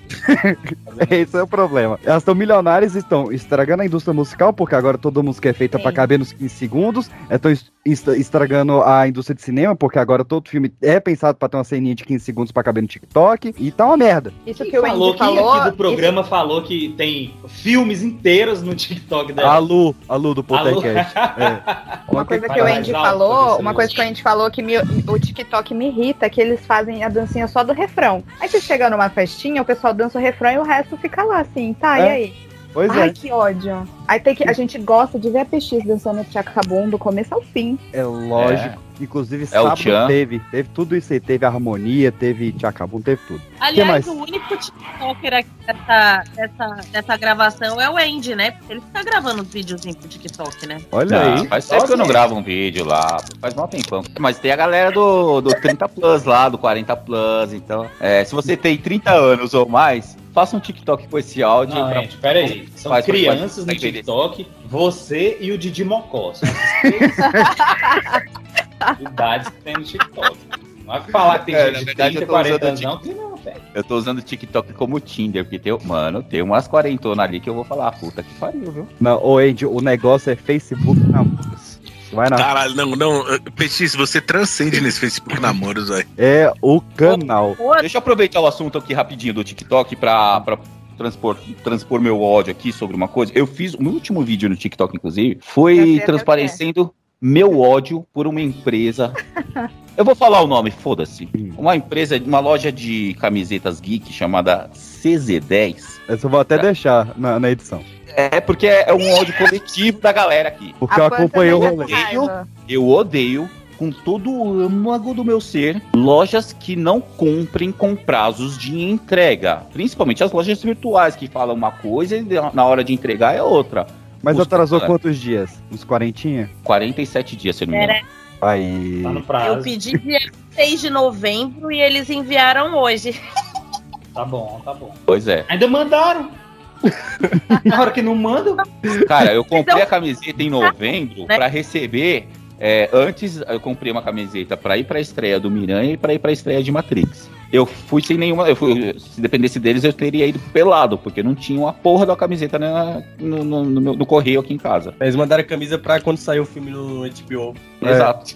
Esse é o problema. Elas estão milionárias e estão estragando a indústria musical, porque agora toda música é feita pra caber nos 15 segundos. Estão estragando a indústria de cinema, porque agora todo filme é pensado pra ter uma ceninha de 15 segundos pra caber no TikTok. E tá uma merda. Isso Quem que o falou, Andy quem falou. aqui do programa falou que tem filmes inteiros no TikTok dela. A Lu, a Lu do Alô? podcast. É. Uma coisa Vai que o Andy falou, uma coisa que o Andy falou que me- o TikTok me irrita, é que eles fazem a dancinha só do refrão. Aí você chega numa festinha, o pessoal dança o refrão e o resto fica lá assim, tá, e É. aí? Pois Ai, é. que ódio. Aí tem que, a gente gosta de ver a PX dançando Tchacabum do começo ao fim. É lógico. Inclusive, É sábado teve. Teve tudo isso aí. Teve harmonia, teve tchacabum, teve tudo. que Aliás, mais? o único TikToker aqui dessa, dessa, dessa gravação é o Andy, né? Porque ele fica gravando os videozinhos pro TikTok, né? Olha Não, aí. Faz tempo que eu não gravo um vídeo lá. Faz mal tempão. Mas tem a galera do, do 30 Plus lá, do 40 Plus. Então, é, se você tem 30 anos ou mais, faça um TikTok com esse áudio. Não, pra- gente, peraí. São Faz- crianças faz- no faz- TikTok, você e o Didi Mocó. São as idades que tem no TikTok. Não é que falar que tem É, gente de verdade, 30, eu tô 40 usando anos, não, tem não, velho. Eu tô usando o TikTok como Tinder, porque tem, mano, tem umas quarentonas ali que eu vou falar, puta que pariu, viu? Não, ô Andy, o negócio é Facebook namoros. Vai na. Caralho, não, não. Peixe, você transcende nesse Facebook namoros, velho. É o canal. Deixa eu aproveitar o assunto aqui rapidinho do TikTok pra, pra transpor, transpor meu ódio aqui sobre uma coisa. Eu fiz, o meu último vídeo no TikTok, inclusive, foi o transparecendo meu ódio por uma empresa. Eu vou falar o nome, foda-se. Uma empresa, uma loja de camisetas geek chamada CZ10. Essa eu vou até deixar na, na edição. É porque é um ódio coletivo da galera aqui. Porque eu acompanhei o rolê. Eu, eu odeio, com todo o âmago do meu ser, lojas que não comprem com prazos de entrega. Principalmente as lojas virtuais, que falam uma coisa e na hora de entregar é outra. Mas Os- atrasou é, quantos dias? Uns quarentinha? 47 dias, se não me engano. Aí. Tá no Eu pedi dia 6 de novembro e eles enviaram hoje. Tá bom, tá bom. Pois é. Ainda mandaram. Na hora que não mandam, Cara, eu comprei Então- a camiseta em novembro Né? pra receber. É, antes eu comprei uma camiseta pra ir pra estreia do Miranha e pra ir pra estreia de Matrix. Eu fui sem nenhuma. Eu fui, se dependesse deles, eu teria ido pelado, porque não tinha uma porra da camiseta na- no, no- no meu- no correio aqui em casa. Eles mandaram a camisa pra quando saiu o filme no HBO. É. Exato.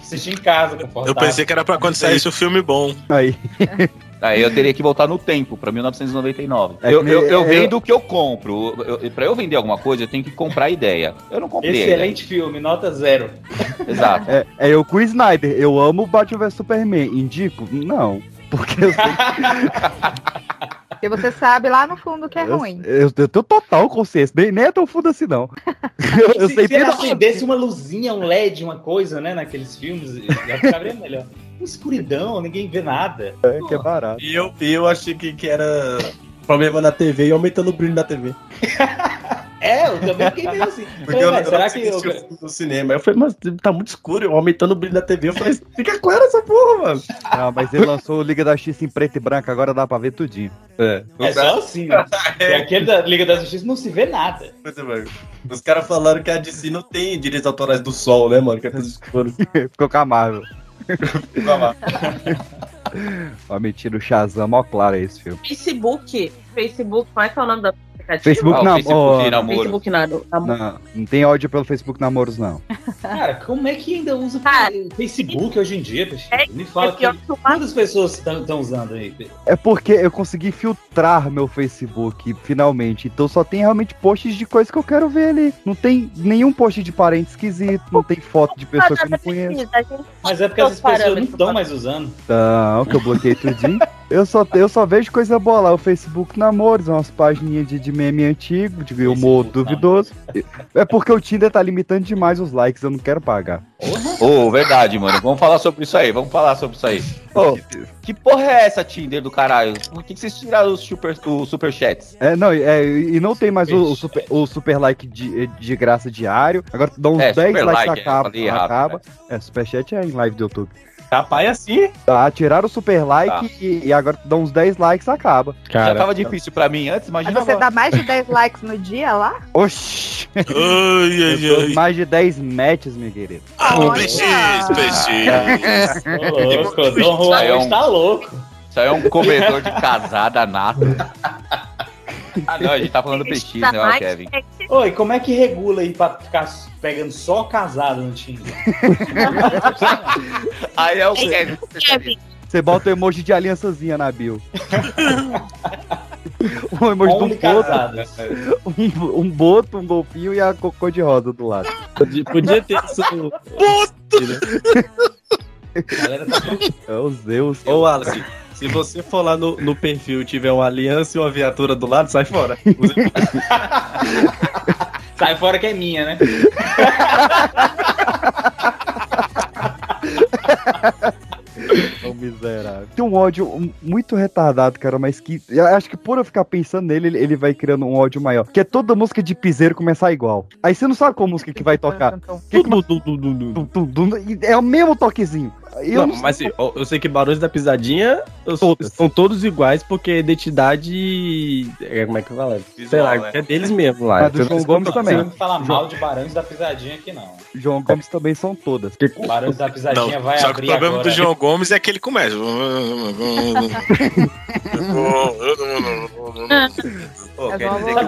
assistir em casa, Eu pensei que era pra quando saísse o filme bom. Aí. Aí eu teria que voltar no tempo, pra 1999. É eu, eu, eu eu- vendo o que eu compro. Eu, eu- pra eu vender alguma coisa, eu tenho que comprar a ideia. Eu não comprei. Excelente filme, nota zero. Exato. É, é eu com o Snyder. Eu amo Batman vs Superman. Indico? Não. Porque eu sei Porque você sabe lá no fundo que é eu, ruim. eu, eu tenho total consciência. Nem, nem é tão fundo assim, não. Eu, eu se, sei se acendesse uma luzinha, um LED, uma coisa, né, naqueles filmes, já ficaria melhor. Escuridão, ninguém vê nada. É, que é barato. E eu, eu achei que, que era problema na TV e aumentando o brilho da TV. É, eu também fiquei meio assim. Porque Falei, eu, "Ué, eu será não que eu... o no cinema. Eu falei, mas tá muito escuro, eu aumentando o brilho da TV. Eu falei, fica claro essa porra, mano. Não, mas ele lançou o Liga da X em preto e branco, agora dá pra ver tudinho. É, É só assim, né? E aquele da Liga da Justiça não se vê nada. Os caras falaram que a DC não tem direitos autorais do sol, né, mano? Que é tudo escuro. Ficou com a Marvel. Ó, mentira, o Shazam, ó, claro é esse filme. Facebook. Facebook, qual é que é o nome aplicativo? Facebook Ah, o na- Facebook namoro. Facebook nado. Não, não tem ódio pelo Facebook Namoros, não. Cara, como é que ainda usa Cara, Facebook hoje em dia? É- Me fala é que... que o quantas pessoas estão usando aí? É porque eu consegui filtrar meu Facebook, finalmente. Então só tem realmente posts de coisas que eu quero ver ali. Não tem nenhum post de parente esquisito, não tem foto de pessoa que eu não conheço. Mas é porque essas pessoas não estão mais usando. Não, que eu bloqueei tudinho. Eu só, eu só vejo coisa boa lá. O Facebook Namoros, umas páginas de, de meme antigo, de humor duvidoso. É porque o Tinder tá limitando demais os likes, eu não quero pagar. Ô, verdade, mano. Vamos falar sobre isso aí. Vamos falar sobre isso aí. Ô, que porra é essa, Tinder do caralho? Por que, que vocês tiraram os super, os superchats? É, não, é, e não tem mais o, o super, o super like de, de graça diário. Agora dá uns É, 10 super likes like, é, acaba. falei errado, acaba. É, superchat é em live do YouTube. Rapaz, é assim. Tá, tiraram o super like Tá. e, e agora dá uns 10 likes acaba. Já tava difícil pra mim antes, Mas imagina você agora. dá mais de 10 likes no dia lá? Oxi! Ai, ai, ai. mais de 10 matches, meu querido. Ah, peixes. Ô, louco, o Dom Juan é um- tá louco. Isso aí é um comedor de casada nato. Ah, não, a gente tá falando do PX, né, ó, Kevin? Oi, como é que regula aí pra ficar pegando só casado no Tinder? Aí é o Kevin. Você bota o emoji de aliançazinha na bio. um emoji de um boto, casados. um, um boto, um golfinho e a cocô de rosa do lado. Podia, podia ter isso. Galera tá É os Zeus. Ô, Wallace, se você for lá no, no perfil e tiver uma aliança e uma viatura do lado, sai fora. Sai fora que é minha, né? Ô, miserável. Tem um ódio muito retardado, cara, mas que. Eu acho que por eu ficar pensando nele, ele, ele vai criando um ódio maior. Que é toda música de piseiro começar igual. Aí você não sabe qual música que vai tocar. Que que- É o mesmo toquezinho. Eu Não, não, mas assim, eu, eu sei que Barões da Pisadinha eu- são todos iguais, porque a identidade. é, Como é que fala? Sei lá, né? é deles mesmo lá. Mas do João Gomes Não também. vamos falar mal de Barões da Pisadinha aqui, não. João Gomes também são todas. Barões da Pisadinha vai Só que abrir o problema agora. do João Gomes é que ele começa. Pô, É quer dizer que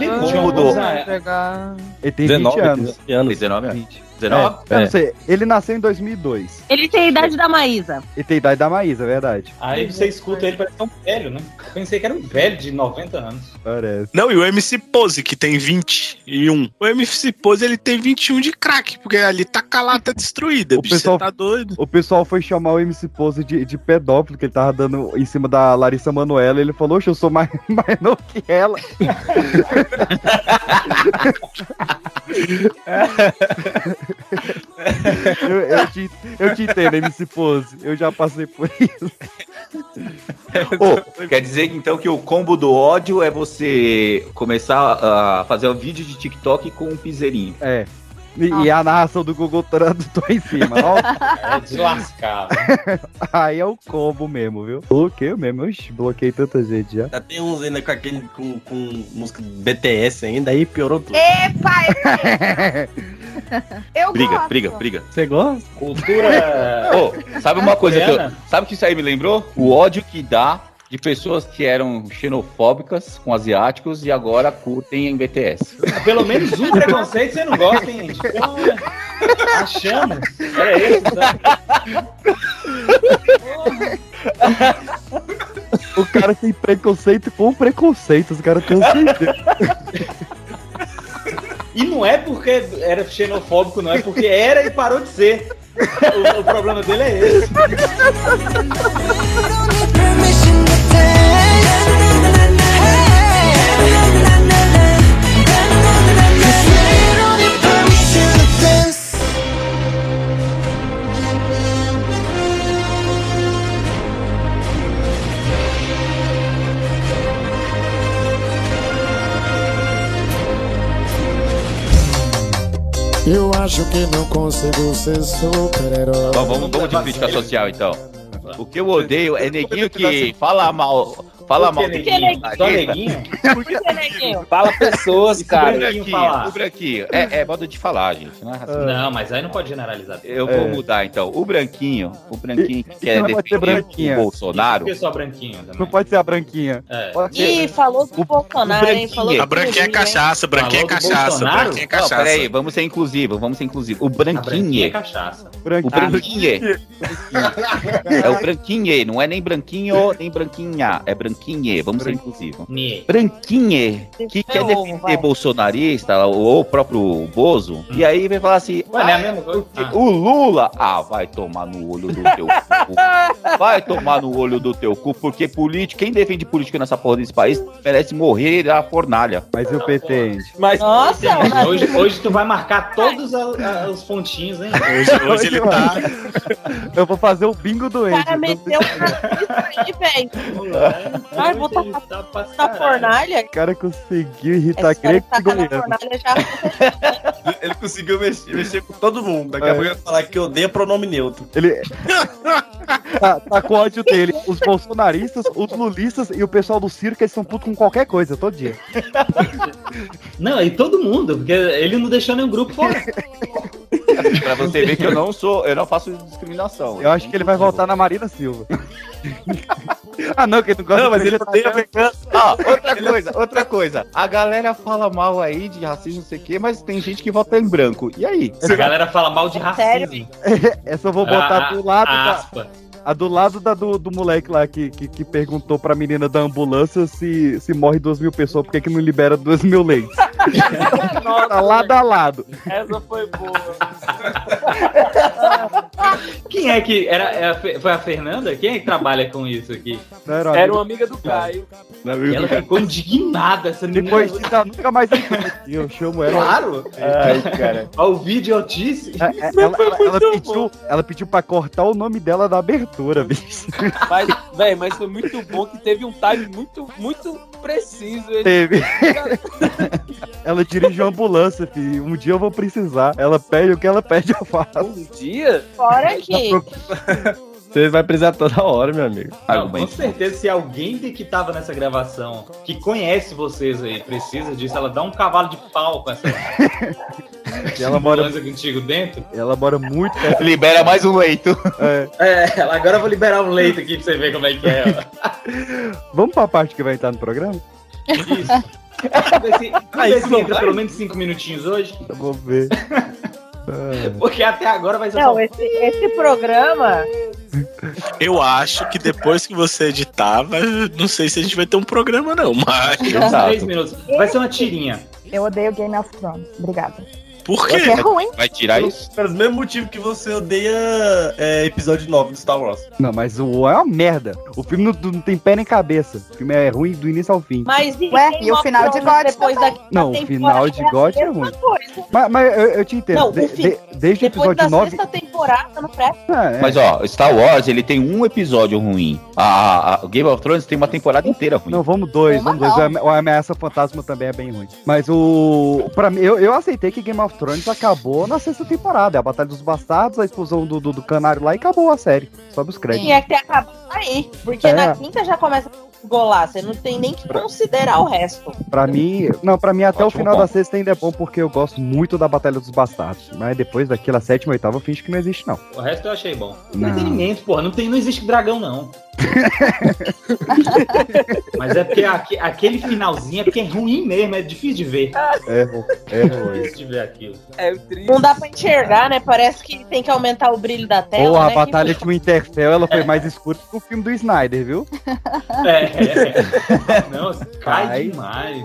pegar- Ele tem 19 20 anos. anos. 19 anos. 20. 19? Eu não sei, ele nasceu em 2002. Ele tem a idade da Maísa. Ele tem a idade da Maísa, é verdade. Aí você escuta ele, parece tão velho, né? Eu pensei que era um velho de 90 anos. Parece. Não, e o MC Pose, que tem 21. O MC Pose, ele tem 21 de crack, porque ali tá a lata destruída. O bicho, pessoal- tá doido? O pessoal foi chamar o MC Pose de, de pedófilo, que ele tava dando em cima da Larissa Manoela. E ele falou: Oxe, eu sou mais, mais novo que ela. eu, eu, te, eu te entendo, MC Pose. Eu já passei por isso. Ô, quer dizer então que o combo do ódio é você começar a fazer um vídeo de TikTok com um piseirinho. É. E, e a narração do Google Tradutor em cima. Ó, É deslascado. aí é o combo mesmo, viu? Bloqueio mesmo. Oxi, bloqueei tanta gente já. Já tem uns ainda com aquele com, com música BTS ainda, aí piorou tudo. Epa! Eu Briga, gosto. briga, briga. Você gosta? Cultura. Ô, sabe uma coisa que eu? Sabe o que isso aí me lembrou? O ódio que dá de pessoas que eram xenofóbicas com asiáticos e agora curtem em BTS. Pelo menos um preconceito você não gosta, hein, gente? Porra, Achamos. Era esse, sabe? O cara tem preconceito com preconceito. Os caras estão sem E não é porque era xenofóbico, não. É porque era e parou de ser. O, o problema dele é esse. Eu acho que não consigo ser super-herói. Bom, vamos, vamos de crítica social então. O que eu odeio é neguinho que fala mal. Fala mal do neguinho? Só? Por que neguinho? Fala pessoas, O cara. branquinho, o branquinho. É, é modo de falar, gente. Não é racismo. Não, mas aí não pode generalizar. Eu vou mudar então. O branquinho, o branquinho que quer não defender branquinha. o Bolsonaro. Só branquinho também? Não pode ser a branquinha. É. Ih, falou do Bolsonaro, hein? Falou A branquinha é cachaça, branquinha é cachaça, branquinha é Não, cachaça. peraí, vamos ser inclusivos, vamos ser inclusivos. O A branquinha é branquinho. cachaça. O Branquinho. branquinho. É o branquinho, não é nem branquinho, nem branquinha. É branquinho, vamos ser inclusivos. Nie. Branquinho, que quer ovo, defender vai. bolsonarista, ou o próprio Bozo, e aí vai falar assim: é a "Ah, mesma coisa? Ah. o Lula, ah, vai tomar no olho do teu cu. Vai tomar no olho do teu cu, porque político, quem defende política nessa porra desse país merece morrer da fornalha. Mas e o PT? Mas Nossa, Mas Hoje, hoje tu vai marcar todos a- a- os pontinhos, hein? Hoje, hoje ele tá. Eu vou fazer o bingo do o Andy. cara meteu um aí, velho. Tá pra na caralho. fornalha. O cara conseguiu irritar goiano. fornalha já ele conseguiu mexer, mexer com todo mundo. Daqui a pouco ele vai falar que odeia pronome neutro. Ele tá, tá com ódio dele. Os bolsonaristas, os lulistas e o pessoal do circo, eles são putos com qualquer coisa, todo dia. Não, e todo mundo, porque ele não deixou nenhum grupo fora. Pra você ver que eu não sou, eu não faço discriminação. Eu acho que ele vai voltar na Marina Silva. Ah, não, que ele não gosta Não, mas de ele odeia vegano. Ó, outra coisa, outra coisa. A galera fala mal aí de racismo, não sei o quê, mas tem gente que vota em branco. E aí? A galera fala mal de racismo. Essa eu vou botar Ah, do lado da. aspa. A do lado da, do, do moleque lá que, que, que perguntou pra menina da ambulância se, se morre duas mil pessoas, por que, que não libera duas mil leis? tá lado a lado. Essa foi boa. Quem é que. Era, é a Fe- foi a Fernanda? Quem é que trabalha com isso aqui? Era Era uma amiga do Caio. Ela ficou indignada, essa menina. Depois disso, ela nunca mais. Eu chamo ela. Claro! Ai, cara. Ó, o vídeo eu disse. É, Ela, ela- ela pediu, ela pediu pra cortar o nome dela da abertura, bicho. Mas, velho, mas foi muito bom que teve um time muito, muito preciso. Ele- Teve. ela dirige uma ambulância, filho. Um dia eu vou precisar. Ela pede o que ela pede, eu faço. Um dia? Fora que. Você vai precisar toda hora, meu amigo. Não, com certeza, se alguém de que tava nessa gravação, que conhece vocês aí, precisa disso, ela dá um cavalo de pau com essa E ela mora, contigo dentro. ela mora muito perto. Libera mais um leito. É. É, agora eu vou liberar um leito aqui pra você ver como é que é. ó. Vamos pra parte que vai entrar no programa? Isso. Vamos ver se, vamos Ah, ver isso se entra pelo menos cinco minutinhos hoje. Eu vou ver. Ah. Porque até agora vai ser Não, só. esse, esse programa. Eu acho que depois que você editar, vai- não sei se a gente vai ter um programa, não, mas. Três minutos. Vai ser uma tirinha. Eu odeio Game of Thrones. Obrigada. Por Porque é ruim. Vai tirar isso? Pelo mesmo motivo que você odeia é, episódio 9 do Star Wars. Não, mas o é uma merda. O filme não, não tem pé nem cabeça. O filme é ruim do início ao fim. Mas Ué, Game e o final de God depois também. da Não, o final de é God é ruim. Mas, mas eu, eu te entendo. Não, o De- de- desde o Depois episódio da 9. sexta temporada, não presta. Ah, é. Mas ó, Star Wars, ele tem um episódio ruim. A, a- a Game of Thrones tem uma temporada inteira ruim. Não, vamos dois, Uma vamos dois. O Ameaça Fantasma também é bem ruim. Mas o. Pra mim, eu, eu aceitei que Game of Thrones acabou na sexta temporada. É a Batalha dos Bastardos, a explosão do, do, do canário lá e acabou a série. Sobe os créditos. Tinha que ter acabado aí. Porque É. na quinta já começa a golar. Você não tem nem que considerar o resto. Pra mim, não, pra mim até Ótimo o final da sexta ainda é bom porque eu gosto muito da Batalha dos Bastardos. Mas depois daquela sétima, oitava, eu finge que não existe, não. O resto eu achei bom. Não. Entretenimento, porra. Não, tem, não existe dragão, não. Mas é porque aque- aquele finalzinho é porque é ruim mesmo, é difícil de ver. É, ruim, é ruim. difícil de ver aquilo. É triste. Não dá pra enxergar, né? Parece que tem que aumentar o brilho da tela. Porra, né? a Batalha de Winterfell, ela foi mais escura que o filme do Snyder, viu? É, é. Não, cai Cai. demais.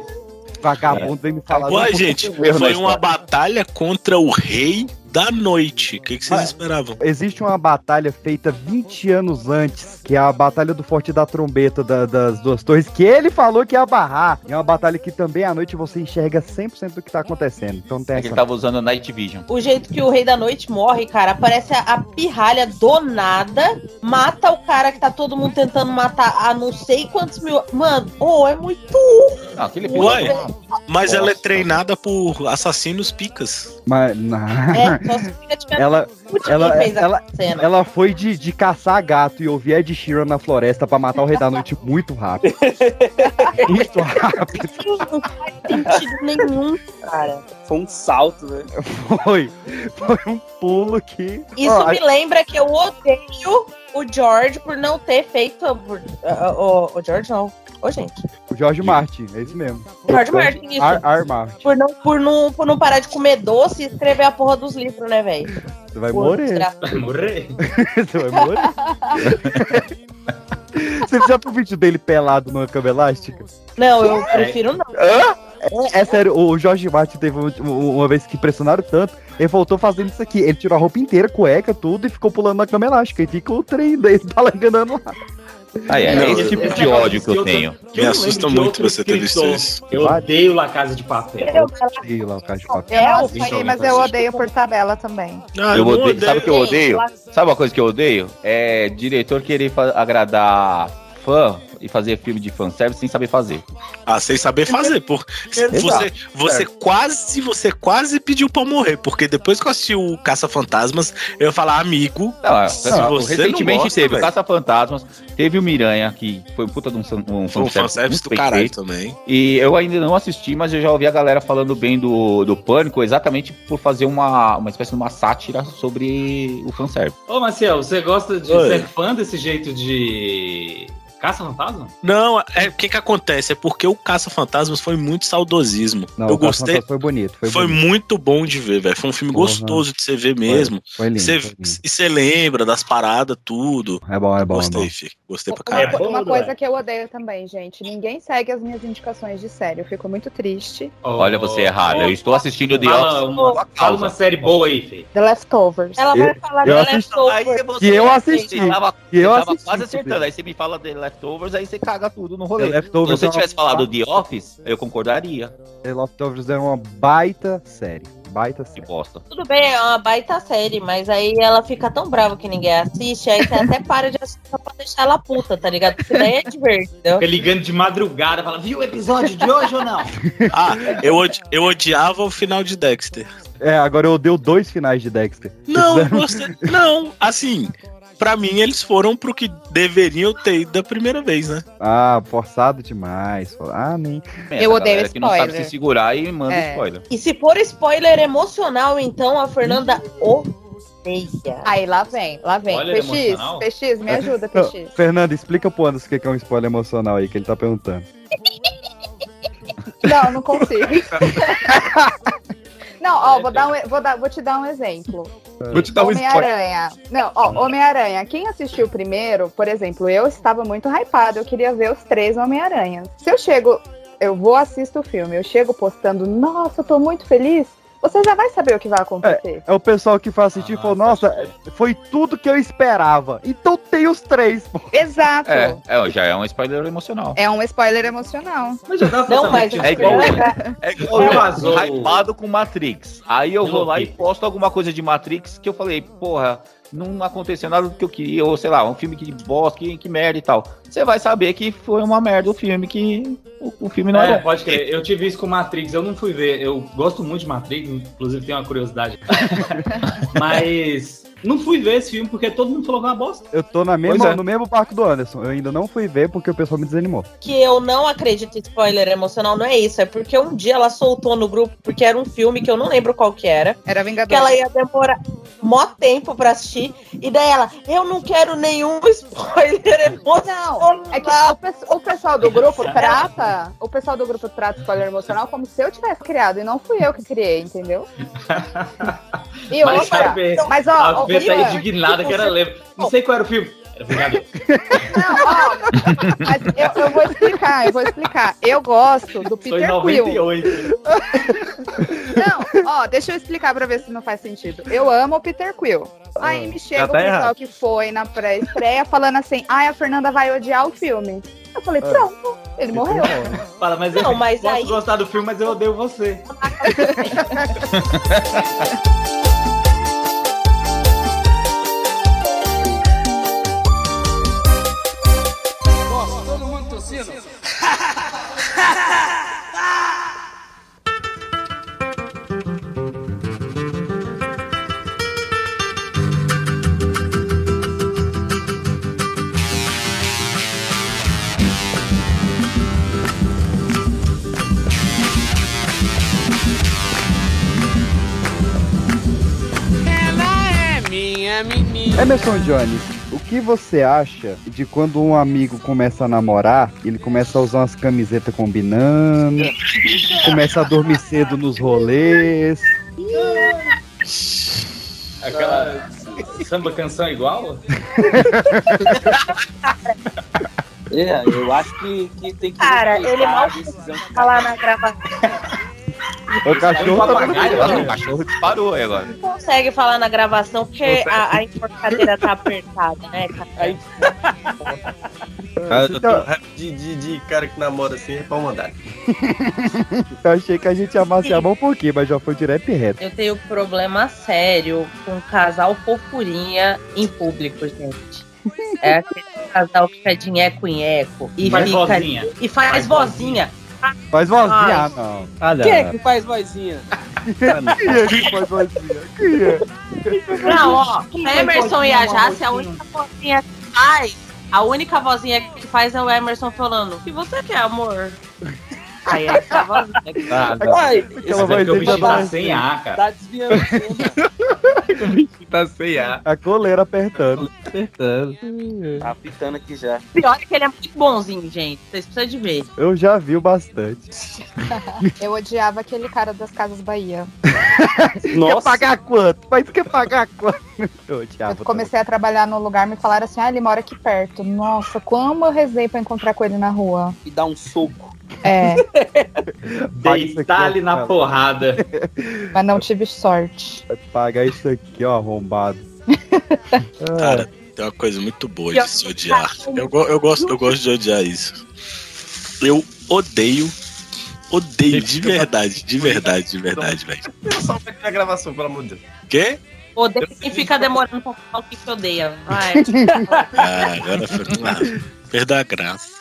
Vagabundo vem me falar. Gente, foi uma batalha contra o rei da noite. O que, que vocês esperavam? Existe uma batalha feita 20 anos antes, que é a Batalha do Forte da Trombeta da- das duas torres, que ele falou que ia barrar. É uma batalha que também à noite você enxerga 100% do que tá acontecendo. Então tem É essa. que ele tava usando Night Vision. O jeito que o Rei da Noite morre, cara, parece a, pirralha do nada, mata o cara que tá todo mundo tentando matar a não sei quantos mil. Mano, oh, é muito. Não, aquele Ué, mas ela é Nossa. treinada por assassinos picas. Mas, não. É, Ela, ela, ela, a cena. ela foi de, de caçar gato e ouvir Ed Sheeran na floresta pra matar o Rei da Noite muito rápido. muito rápido. Não faz sentido nenhum, cara. Foi um salto, né? Foi. Foi um pulo que. Isso Ó, me lembra que eu odeio o George por não ter feito. Por, ah, o, o George não. Ô, gente. O George Martin, é isso mesmo. George Martin, isso. Ar, Ar Martin. Por não, por, não, por não parar de comer doce e escrever a porra dos livros, né, velho? Você vai Pô, morrer. Vai morrer. Você vai morrer. Você já viu o vídeo dele pelado numa cama elástica? Não, eu prefiro não. É, é sério, o Jorge Martin teve um- um- uma vez que impressionaram tanto, ele voltou fazendo isso aqui. Ele tirou a roupa inteira, cueca, tudo, e ficou pulando na cama elástica. E fica o trem dele balangando lá. Ah, é, Não, esse tipo de ódio que eu eu tenho. Me eu assusta muito você ter visto isso. Eu odeio La Casa de Papel. Sei lá, o cara de papel. Eu É, não o sei, Vitor mas eu odeio por tabela também. Ah, Eu não odeio, sabe o que eu odeio? Sabe uma coisa que eu odeio? É diretor querer agradar fã e fazer filme de fanservice sem saber fazer. Ah, sem saber fazer. Por... Você, você quase, você quase pediu pra morrer, porque depois que eu assisti o Caça Fantasmas, eu ia falar, amigo. Não, se não, você recentemente não gosta, teve o. Caça-Fantasmas, teve o Miranha, que foi um puta de um, um Foi um fanservice fanservice do caralho também. E eu ainda não assisti, mas eu já ouvi a galera falando bem do, do Pânico, exatamente por fazer uma, uma espécie de uma sátira sobre o fanservice. Ô, Marcel, você gosta de Oi. ser fã desse jeito de Caça-fantasma? Não, é o que que acontece? É porque o Caça-Fantasmas foi muito saudosismo. Não, eu gostei. Foi bonito. Foi, Foi, bonito. muito bom de ver, velho. Foi um filme gostoso de você ver mesmo. Foi lindo, Você- foi lindo. E você lembra das paradas, tudo. É bom, é bom, é Gostei, bom. filho. Gostei pra Uma, caralho. co- uma bom, coisa que eu odeio também, gente. Ninguém segue as minhas indicações de série. Eu fico muito triste. Olha você errado. Eu estou assistindo The Fala Office. uma, fala uma série boa aí, Fê. The Leftovers. Ela Eu- vai falar eu da assisti- Leftover. Que eu assisti. Que eu você tava assisti, quase acertando. Aí você me fala de Leftovers, aí você caga tudo no rolê. Leftovers Se é você uma- tivesse falado The Office, eu concordaria. The Leftovers é uma baita série. Baita Que série. bosta. Tudo bem, é uma baita série, mas aí ela fica tão brava que ninguém assiste, aí você até para de assistir só pra deixar ela puta, tá ligado? Porque daí é divertido. Fica ligando de madrugada, fala, viu o episódio de hoje ou não? Ah, eu, odi- eu odiava o final de Dexter. É, agora eu odeio dois finais de Dexter. Não, você, não, assim, pra mim eles foram pro que deveriam ter ido da primeira vez, né? Ah, forçado demais. Ah, nem. Eu odeio galera que não sabe spoiler. se segurar e manda É. spoiler. E se for spoiler emocional, então a Fernanda odeia. Aí lá vem, lá vem. Spoiler PX, emocional? PX, me ajuda, Não, PX. Fernando, explica pro Anderson o que que é um spoiler emocional aí que ele tá perguntando. Não, não consigo. Não, ó, vou, dar um, e- vou, dar, vou te dar um exemplo. Vou te dar um. Homem-Aranha. Não, ó, Homem-Aranha. Quem assistiu primeiro, por exemplo, eu estava muito hypada, eu queria ver os três Homem-Aranhas. Se eu chego, eu vou assisto o filme, eu chego postando, nossa, eu tô muito feliz, você já vai saber o que vai acontecer. É o pessoal que faz assistir e falou, nossa, foi tudo que eu esperava. Então tem os três, pô. Exato. É, é, já é um spoiler emocional. É um spoiler emocional. Mas já dá pra Não, mas É igual, Fernanda- é igual É, eu vazou. hypado com Matrix. Aí eu vou lá e posto alguma coisa de Matrix que eu falei, porra, não aconteceu nada do que eu queria, ou sei lá, um filme que bosta, que, que merda e tal. Você vai saber que foi uma merda o filme, que o, o filme não É, é bom. pode crer. Eu tive isso com Matrix, eu não fui ver. Eu gosto muito de Matrix, inclusive tenho uma curiosidade. Mas não fui ver esse filme porque todo mundo falou que é uma bosta. Eu tô na mesma, é. no mesmo barco do Anderson. Eu ainda não fui ver porque o pessoal me desanimou. que eu não acredito em spoiler emocional, não é isso. É porque um dia ela soltou no grupo, porque era um filme que eu não lembro qual que era. Era Que Vingador. ela ia demorar mó tempo pra assistir. E daí ela, eu não quero nenhum spoiler emocional. É que o, pe- o pessoal do grupo trata, o pessoal do grupo trata spoiler emocional como se eu tivesse criado e não fui eu que criei, entendeu? E Mas outra, a mas ó, a tá indignada que era leve. Não sei qual era o filme. Vingador. não, ó, mas eu, eu vou explicar, eu vou explicar. Eu gosto do Peter Quill. 98. Não, ó, deixa eu explicar pra ver se não faz sentido. Eu amo o Peter Quill. Aí me chega Já o tá pessoal errado. que foi na pré-estreia falando assim: ai, a Fernanda vai odiar o filme. Eu falei, pronto, ele morreu. Fala, mas Não, eu mas posso aí- gostar do filme, mas eu odeio você. Emerson Jones, o que você acha de quando um amigo começa a namorar, ele começa a usar umas camisetas combinando, começa a dormir cedo nos rolês? Aquela samba canção igual? É, eu acho que, que tem que. Cara, ele mal a decisão de falar na gravação. O cachorro tá papagaio, o cachorro disparou aí agora. Não consegue falar na gravação porque a, a enforcadeira tá apertada, né, cara? Ah, eu tô de, de, de cara que namora assim, é pra mandar. Eu achei que a gente ia amaciar a mão um pouquinho, mas já foi direto e reto. Eu tenho problema sério com casal fofurinha em público, gente. É aquele casal que fica de nheco em eco e Faz fica vozinha. e faz, Faz vozinha. Faz vozinha, ah, não. Ah, Quem é que faz vozinha? Quem é que faz vozinha? Quem é? Não, ó, Emerson e a Jace, a única vozinha que faz, a única vozinha que faz é o Emerson falando, o que você quer, amor? Aí ela tava. Ah, Ai, Aquela Esse daqui é o bicho tá sem ar, cara. Tá desviando. tá sem ar. A coleira apertando. Apertando. Tá pitando aqui já. Pior é que ele é muito bonzinho, gente. Vocês precisam de ver. Eu já vi o bastante. Eu odiava aquele cara das Casas Bahia. Quer pagar quanto? Mas quer pagar quanto? Eu odiava. Eu comecei a trabalhar no lugar, me falaram assim, ah, ele mora aqui perto. Nossa, como eu rezei pra encontrar com ele na rua. E dá um soco. É, Deitar ali na porrada. mas não tive sorte. Vai pagar isso aqui, ó, arrombado. Cara, tem uma coisa muito boa de se odiar. Eu, eu, gosto, eu gosto de odiar isso. Eu odeio, odeio de verdade, de verdade, de verdade, velho. Eu só a gravação, pelo amor de Deus. Quê? Odeio quem fica demorando pra falar o que odeia. Vai. Ah, agora foi. Ah, perdeu a graça.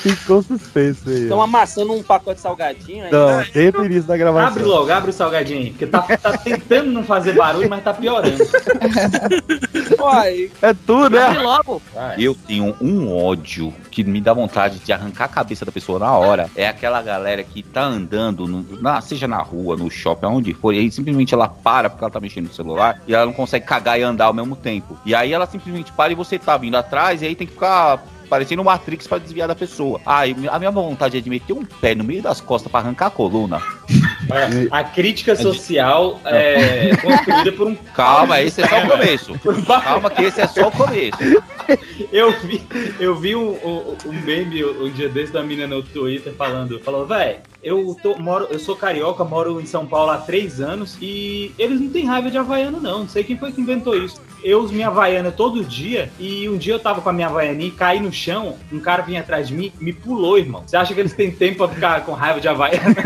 Ficou suspenso aí. Estão amassando um pacote de salgadinho aí. Não, desde o início da gravação. Abre logo, abre o salgadinho. Porque tá, tá tentando não fazer barulho, mas tá piorando. Uai, É tudo, Abre né? logo. Eu tenho um ódio que me dá vontade de arrancar a cabeça da pessoa na hora. É aquela galera que tá andando, no- na- seja na rua, no shopping, aonde for, e aí simplesmente ela para porque ela tá mexendo no celular e ela não consegue cagar e andar ao mesmo tempo. E aí ela simplesmente para e você tá vindo atrás e aí tem que ficar parecendo Matrix pra desviar da pessoa. Ah, eu- a minha vontade é de meter um pé no meio das costas pra arrancar a coluna. A crítica social é construída por um. Calma, esse é só o começo. Calma que esse é só o começo. Eu vi, eu vi um, um, um meme um dia desse da menina no Twitter falando, falou, véi, eu tô, moro, eu sou carioca, moro em São Paulo há três anos e eles não têm raiva de Havaiana, não. Não sei quem foi que inventou isso. Eu uso minha Havaiana todo dia e um dia eu tava com a minha Havaianinha e caí no chão, um cara vinha atrás de mim me pulou, irmão. Você acha que eles têm tempo pra ficar com raiva de Havaiana?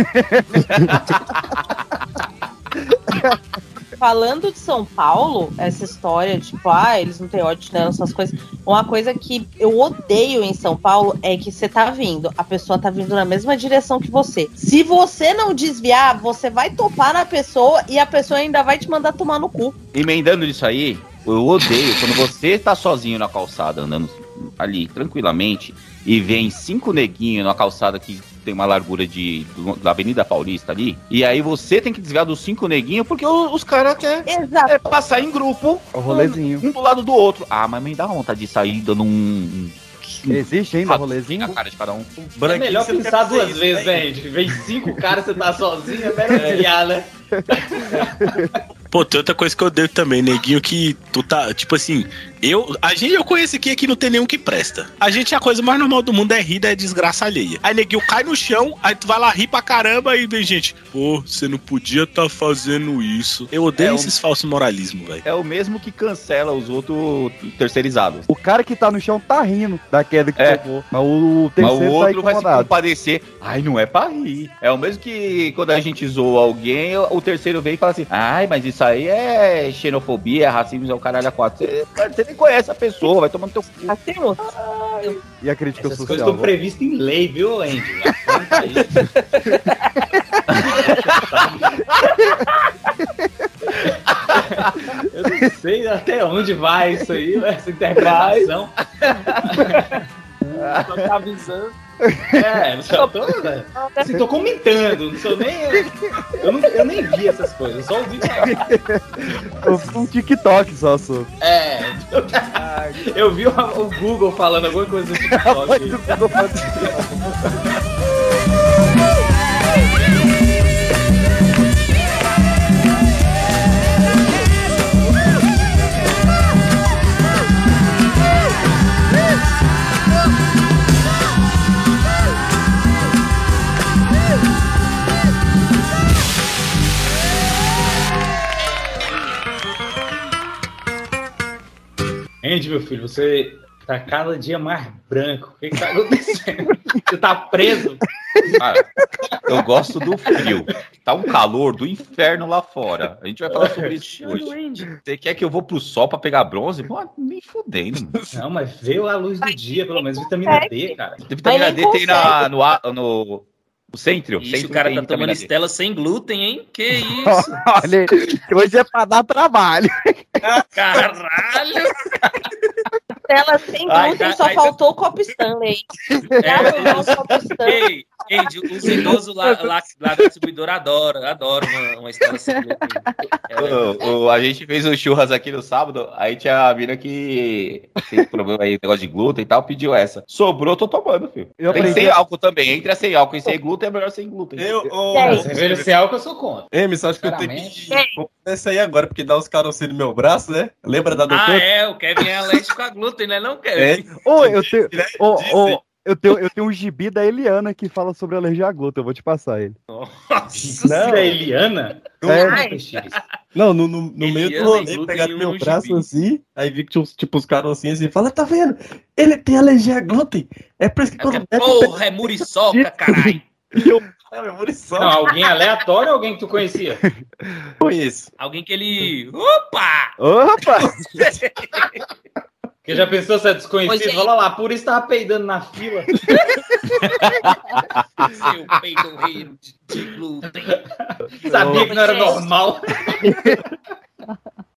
Falando de São Paulo, essa história, tipo, ah, eles não têm ódio, né, essas coisas. Uma coisa que eu odeio em São Paulo é que você tá vindo, a pessoa tá vindo na mesma direção que você. Se você não desviar, você vai topar na pessoa e a pessoa ainda vai te mandar tomar no cu. Emendando nisso aí, eu odeio quando você tá sozinho na calçada, andando ali tranquilamente, e vem cinco neguinhos na calçada que tem uma largura de, do- da Avenida Paulista ali, e aí você tem que desviar dos cinco neguinhos porque o- os caras querem é, passar em grupo, O rolezinho. um do lado do outro. Ah, mas me dá vontade de sair dando um. Existe ainda o rolezinho? cara de cada um. É melhor pensar duas vezes, né, gente? Vem cinco caras, você tá sozinho, é melhor desviar, né? Pô, tem outra coisa que eu odeio também, neguinho, que tu tá, tipo assim, eu, a gente, eu conheço aqui, aqui não tem nenhum que presta. A gente, a coisa mais normal do mundo é rir, é desgraça alheia. Aí neguinho cai no chão, aí tu vai lá rir pra caramba e vem gente, pô, você não podia tá fazendo isso. Eu odeio É um- esses falsos moralismo, velho. É o mesmo que cancela os outros terceirizados. O cara que tá no chão tá rindo da queda que É. tomou. Mas o Mas o terceiro tá outro vai se compadecer. Ai, não é pra rir. É o mesmo que quando a gente zoa alguém, o terceiro vem e fala assim: ai, mas isso aí é xenofobia, é racismo, é o caralho a quatro. Você, você nem conhece a pessoa, vai tomando teu cu. Assim, moço. E a crítica Essas coisas social? estão previstas em lei, viu, Andy? Eu não sei até onde vai isso aí, essa interpretação. só tá avisando. É, só tô, assim, tô comentando, não sou nem. Eu, não- eu nem vi essas coisas, eu só ouvi falar. Um TikTok só sobre. É, eu vi o, o Google falando alguma coisa do TikTok. Andy, meu filho, você tá cada dia mais branco. O que, que tá acontecendo? Você tá preso? Cara, eu gosto do frio. Tá um calor do inferno lá fora. A gente vai falar sobre isso hoje. Você quer que eu vou pro sol pra pegar bronze? Pô, nem fudendo. Não, mas veio a luz do dia, pelo menos vitamina D, cara. Vitamina D tem na, no, a- no, no centro. Ixi, o cara tá tomando. Estela sem glúten, hein? Que isso? Olha, hoje é pra dar trabalho. Caralho! costela sem Ai, glúten, ai, só ai, faltou o copo Stanley. Já arrumou o copo Stanley. Ei, os idosos lá, lá, lá da distribuidora adoram, adoram uma, uma história assim. O- o- a gente fez o churras aqui no sábado, aí tinha a mina que tem problema aí, negócio de glúten e tal, pediu essa. Sobrou, tô tomando, filho. Eu tem aprendi- sem álcool também, entre a sem álcool e sem glúten é melhor sem glúten. Eu, ô, Ei. Cerveja sem álcool eu sou contra. Emerson, acho que eu tenho que essa aí agora, porque dá uns carocinhos no meu braço, né? Lembra da Ah, doutora? é, o Kevin é alérgico a glúten, né? Não, Kevin? É. Ô, eu tenho. Né? Ô, Dizem. Eu tenho, eu tenho um gibi da Eliana que fala sobre alergia a glúten. Eu vou te passar ele. Nossa Não. É Eliana? É. Ai, Não, no, no, no meio do rolê, pegaram meu um braço gibi. assim, aí vi que tinha uns, tipo, os carocinhos assim, fala, tá vendo? Ele tem alergia a glúten. É por isso que É quando bebe, porra, é muriçoca, caralho. eu é munição. Não, alguém aleatório ou alguém que tu conhecia? conheço. Alguém que ele. Opa! Opa! Porque já pensou se é desconhecido? Pois é. Olha lá, por isso tava peidando na fila. Seu peito rei de, glúten. Sabia que não era normal.